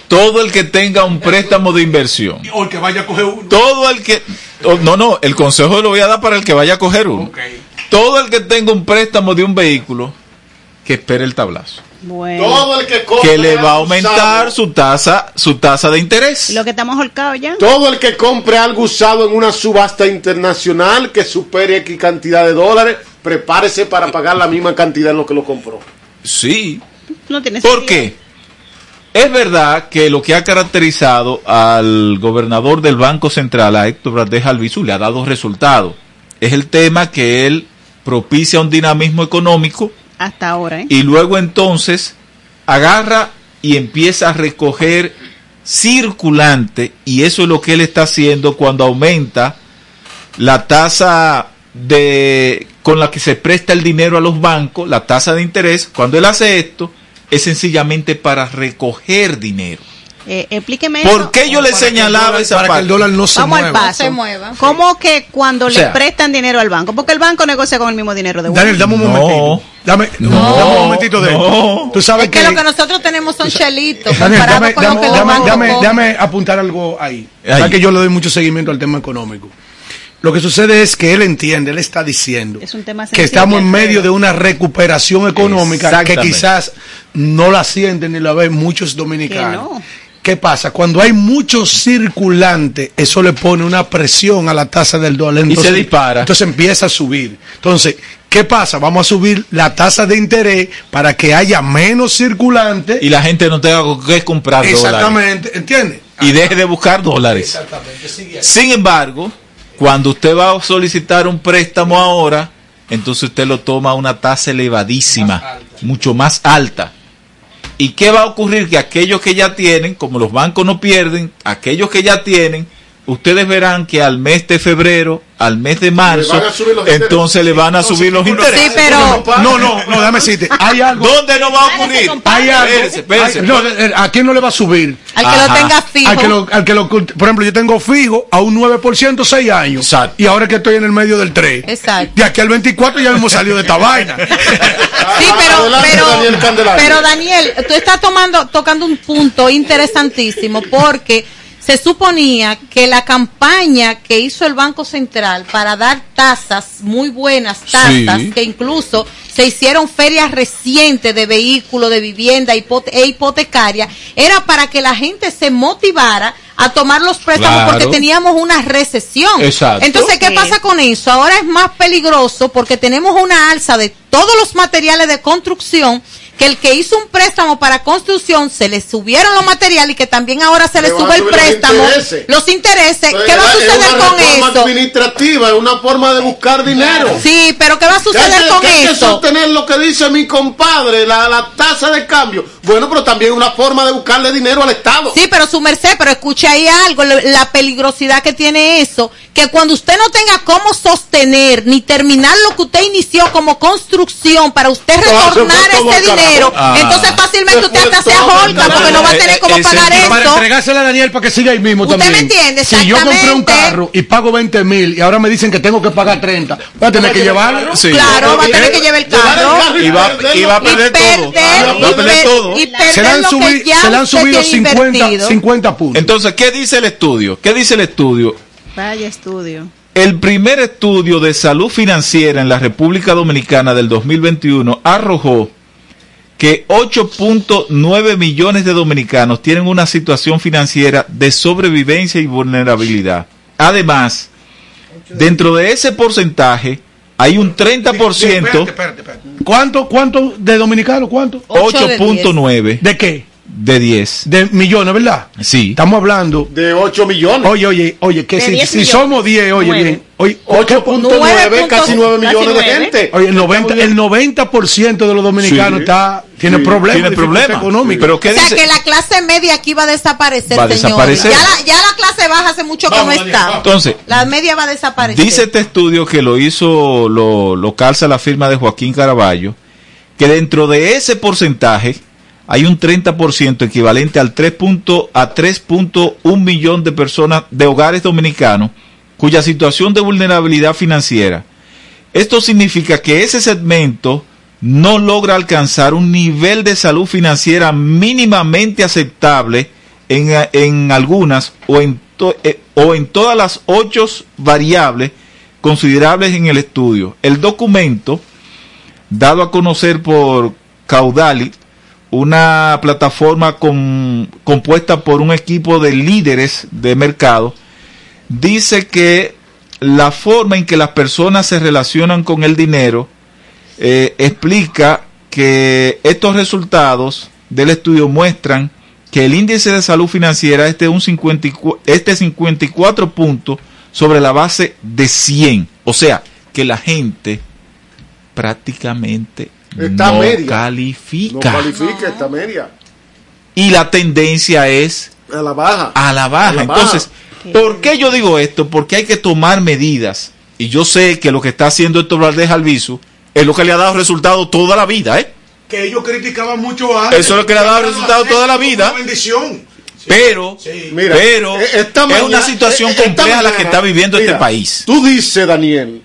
todo el que tenga un préstamo de inversión, O el que vaya a coger uno. todo el que... oh, no, no, el consejo lo voy a dar para el que vaya a coger uno. Todo el que tenga un préstamo de un vehículo, que espere el tablazo. Bueno, Todo el que compre Que le va a algo aumentar usado, su tasa, su tasa de interés. lo que estamos holcados ya. Todo el que compre algo usado en una subasta internacional que supere X cantidad de dólares, prepárese para pagar la misma cantidad en lo que lo compró. Sí, No tiene ¿Por qué? Es verdad que lo que ha caracterizado al gobernador del Banco Central, a Héctor Valdés Albizu, le ha dado resultados. Es el tema que él propicia un dinamismo económico Hasta ahora, ¿eh? y luego entonces agarra y empieza a recoger circulante y eso es lo que él está haciendo cuando aumenta la tasa de con la que se presta el dinero a los bancos, la tasa de interés, cuando él hace esto es sencillamente para recoger dinero. Eh, explíqueme ¿Por eso. qué yo le señalaba esa Para que el dólar no se Vamos al mueva. paso. se mueva. ¿Cómo que cuando sea- le prestan dinero al banco? Porque el banco negocia con el mismo dinero de uno. Daniel, dame un No. momentito. Dame, No. dame un momentito de No. Tú sabes Es que lo que nosotros tenemos son chelitos Daniel, comparado dame, con lo dame- que los dame- dame- apuntar algo ahí. Ahí. Que yo le doy mucho seguimiento al tema económico. Lo que sucede es que él entiende, él está diciendo Es un tema que estamos en medio de una recuperación económica que quizás no la sienten ni la ven muchos dominicanos. ¿Qué pasa? Cuando hay mucho circulante, eso le pone una presión a la tasa del dólar. Y se dispara. Entonces empieza a subir. Entonces, ¿qué pasa? Vamos a subir la tasa de interés para que haya menos circulante. Y la gente no tenga que comprar dólares. Exactamente, ¿entiendes? y deje de buscar dólares. Sin embargo, cuando usted va a solicitar un préstamo ahora, entonces usted lo toma a una tasa elevadísima, mucho más alta. ¿Y qué va a ocurrir? Que aquellos que ya tienen, como los bancos no pierden, aquellos que ya tienen, ustedes verán que al mes de febrero, al mes de marzo, entonces le van a subir los intereses. Sí, pero- No, no, no, déjame decirte. Hay algo. ¿Dónde no va a ocurrir? Hay algo. Espérese, espérese. Hay- no, ¿A quién no le va a subir? Al que lo tenga fijo. Al que lo, al que lo, por ejemplo, yo tengo fijo a un 9% 6 años. Exacto. Y ahora que estoy en el medio del 3. Exacto. De aquí al 24 ya hemos salido de esta vaina. Sí, pero, Adelante, pero, Daniel pero Daniel, tú estás tomando, tocando un punto interesantísimo porque se suponía que la campaña que hizo el Banco Central para dar tasas, muy buenas tasas, Sí. que incluso se hicieron ferias recientes de vehículos, de vivienda hipote- e hipotecaria, era para que la gente se motivara a tomar los préstamos Claro. porque teníamos una recesión. Exacto. Entonces, ¿qué Sí. pasa con eso? Ahora es más peligroso porque tenemos una alza de todos los materiales de construcción que el que hizo un préstamo para construcción se le subieron los materiales y que también ahora se le, sube el subir los préstamo, intereses. los intereses. Entonces, ¿Qué va a es suceder una con eso? administrativa, es una forma de buscar dinero. Sí, pero ¿qué va a suceder con que hay que eso? sostener lo que dice mi compadre, la, la tasa de cambio. Bueno, pero también una forma de buscarle dinero al Estado. Sí, pero su merced, pero escuche ahí algo, la peligrosidad que tiene eso, que cuando usted no tenga cómo sostener ni terminar lo que usted inició como construcción para usted fue retornar todo ese dinero, Ah. entonces fácilmente usted hasta se todo al ahorca porque no va a tener cómo Eh, ese- pagar Y para entregársela a Daniel para que siga ahí mismo ¿Usted también. me entiende? Si yo compré un carro y pago 20 mil y ahora me dicen que tengo que pagar 30, voy a tener que llevarlo. Sí. Claro, va a tener Eh, que llevar el llevar el carro. Y va, y va a perder y perder, todo. y Va a perder per- todo. Y Se le han, subi- se le han subido tiene 50, invertido. 50 puntos. Entonces, ¿qué dice el estudio? ¿Qué dice el estudio? Vaya estudio. El primer estudio de salud financiera en la República Dominicana del 2021 arrojó que 8.9 millones de dominicanos tienen una situación financiera de sobrevivencia y vulnerabilidad. Además, dentro de ese porcentaje hay un 30%, Espérate, espérate, espérate. ¿Cuánto, cuánto de dominicano? ¿Cuánto? Ocho de 8.9 ¿De qué? De 10. De millones, ¿verdad? Sí. Estamos hablando. De 8 millones. Oye, oye, oye, que si, 10 si millones. somos 10, oye, Nueve. bien. Oye, 8.9, casi 9 casi millones de nueve. gente. Oye, el 90%, el 90 de los dominicanos Sí. está, tiene Sí. problemas. Tiene problemas. Pero ¿qué O sea dice? que la clase media aquí va a desaparecer, Va a señores. desaparecer. Ya la, ya la clase baja hace mucho que no está. vamos. Entonces, La media va a desaparecer. Dice este estudio que lo hizo, lo, lo calza la firma de Joaquín Caraballo, que dentro de ese porcentaje hay un 30% equivalente al 3 punto- a 3.1 millón de personas de hogares dominicanos cuya situación de vulnerabilidad financiera. Esto significa que ese segmento no logra alcanzar un nivel de salud financiera mínimamente aceptable en, en algunas o en, eh, o en todas las ocho variables considerables en el estudio. El documento, dado a conocer por Caudali, una plataforma compuesta por un equipo de líderes de mercado, dice que la forma en que las personas se relacionan con el dinero eh, explica que estos resultados del estudio muestran que el índice de salud financiera es de un 54, este 54 puntos sobre la base de 100. O sea, que la gente prácticamente Está no media. califica. No califica esta media. y la tendencia es A la baja. a la baja. A la Entonces, ¿por qué yo digo esto? Porque hay que tomar medidas. Y yo sé que lo que está haciendo Héctor Valdés Albizu es lo que le ha dado resultado toda la vida, ¿eh? Que ellos criticaban mucho antes. Eso es lo que le ha dado resultado toda la vida. Bendición. Pero, Mira, pero eh, esta es una situación eh, compleja la que está viviendo mira, este país. Tú dices, Daniel,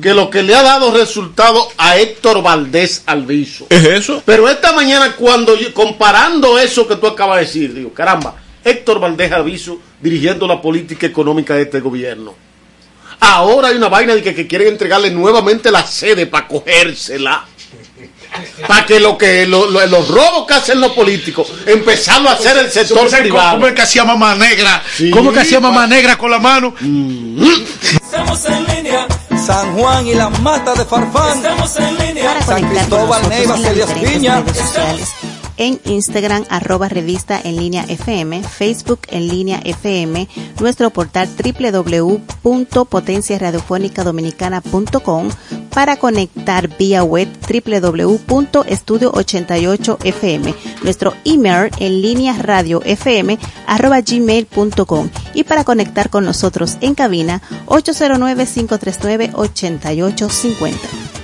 que lo que le ha dado resultado a Héctor Valdés Alviso. ¿Es eso? Pero esta mañana, cuando yo- comparando eso que tú acabas de decir, digo, caramba, Héctor Valdés Alviso dirigiendo la política económica de este gobierno. Ahora hay una vaina de que, que quieren entregarle nuevamente la sede para cogérsela. Para que lo que lo- lo- los robos que hacen los políticos, empezarlo a hacer el sector ¿Cómo, privado. ¿Cómo es que hacía mamá negra? Sí, ¿Cómo es que hacía mamá pa- negra con la mano? Estamos en línea. San Juan y la mata de Farfán. Estamos en línea. Para San conectar con Cristóbal Neiva, las Celia Piña. En Instagram arroba revista en línea FM, Facebook en línea FM, nuestro portal www.potenciaradiofónicadominicana.com para conectar vía web www.estudio88fm, nuestro email en línea radio fm arroba gmail.com y para conectar con nosotros en cabina 809-539-8850.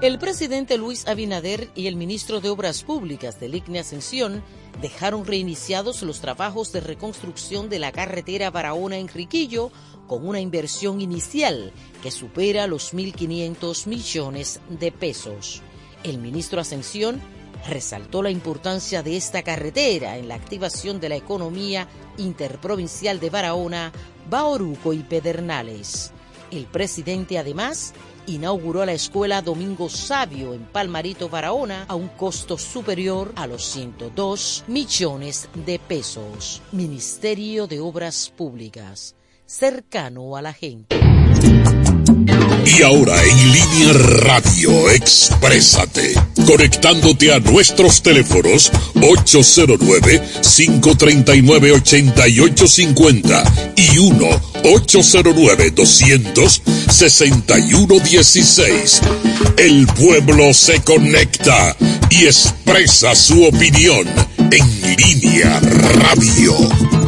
El presidente Luis Abinader y el ministro de Obras Públicas del ICNE Ascensión dejaron reiniciados los trabajos de reconstrucción de la carretera Barahona-Enriquillo con una inversión inicial que supera los 1.500 millones de pesos. El ministro Ascensión resaltó la importancia de esta carretera en la activación de la economía interprovincial de Barahona, Baoruco y Pedernales. El presidente además inauguró la escuela Domingo Sabio en Palmarito, Barahona, a un costo superior a los 102 millones de pesos. Ministerio de Obras Públicas, cercano a la gente. Y ahora en línea radio, exprésate, conectándote a nuestros teléfonos 809-539-8850 y 1-809-200-6116. El pueblo se conecta y expresa su opinión en línea radio.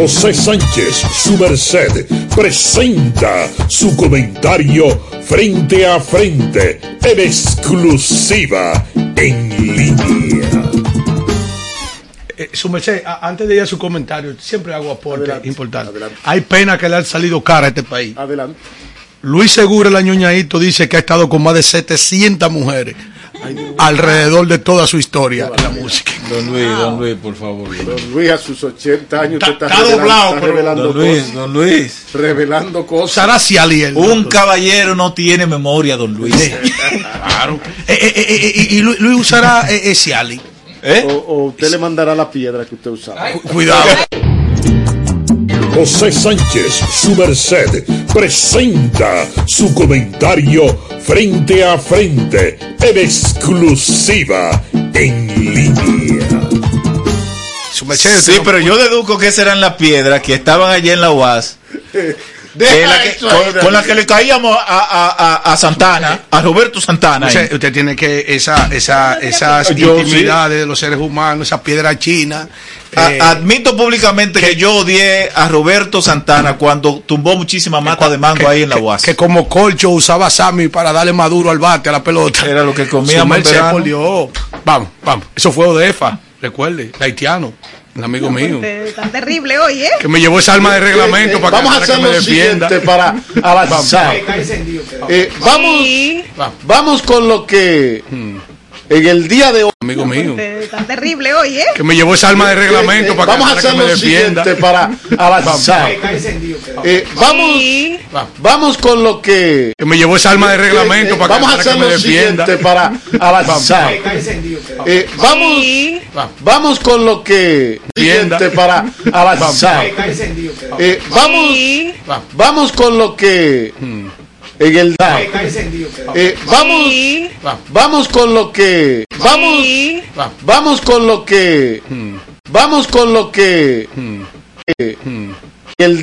José Sánchez, su merced, presenta su comentario frente a frente, en exclusiva, en línea. Eh, su merced, a- antes de ir a su comentario, siempre hago aporte importante. Hay pena que le han salido cara a este país. Adelante. Luis Segura, el añoñadito, dice que ha estado con más de 700 mujeres alrededor de toda su historia en la música. Don Luis, don Luis, por favor. Don Luis a sus 80 años está, está revelando, doblado, está revelando Don Luis, cosas. don Luis. Revelando cosas. Sara Cialiel. Un caballero no tiene memoria, don Luis. Claro. Eh, eh, eh, eh, y Luis, Luis usará Ciali. ¿Eh? O, o usted le mandará la piedra que usted usaba. Cuidado. José Sánchez, su merced, presenta su comentario frente a frente, en exclusiva, en línea. Su merced, Sí, pero yo deduzco que serán las piedras que estaban allí en la UAS. La que- con, con la que le caíamos a, a- a- a Santana, a Roberto Santana. Usted, usted tiene que esa, esa, esas Yo sí. intimidades de los seres humanos, esa piedra china. A- eh, admito públicamente que yo odié a Roberto Santana cuando tumbó muchísima mata de mango ahí en la UAS. que como colcho usaba Sammy para darle maduro al bate, a la pelota. Era lo que por Dios. Vamos, vamos. Eso fue Odefa, recuerde, el haitiano, un amigo mío. Tan terrible hoy, ¿eh? Que me llevó esa arma de reglamento para que, Vamos a para que hacer me lo defienda. siguiente para avanzar. Eh, vamos, vamos con lo que en el día de hoy. Amigo mío. Tan terrible hoy, ¿eh? Que me llevó esa arma de reglamento para que, Vamos a para que hacer me lo defienda. siguiente para avanzar. Eh, vamos, vamos con lo que Que me llevó esa arma de reglamento para que, vamos a para que hacer me lo defienda. siguiente para avanzar. Eh, vamos, vamos con lo que siguiente para avanzar. Eh, vamos, vamos con lo que en el eh, vamos, vamos con lo que vamos, vamos. con lo que vamos con lo que eh, el día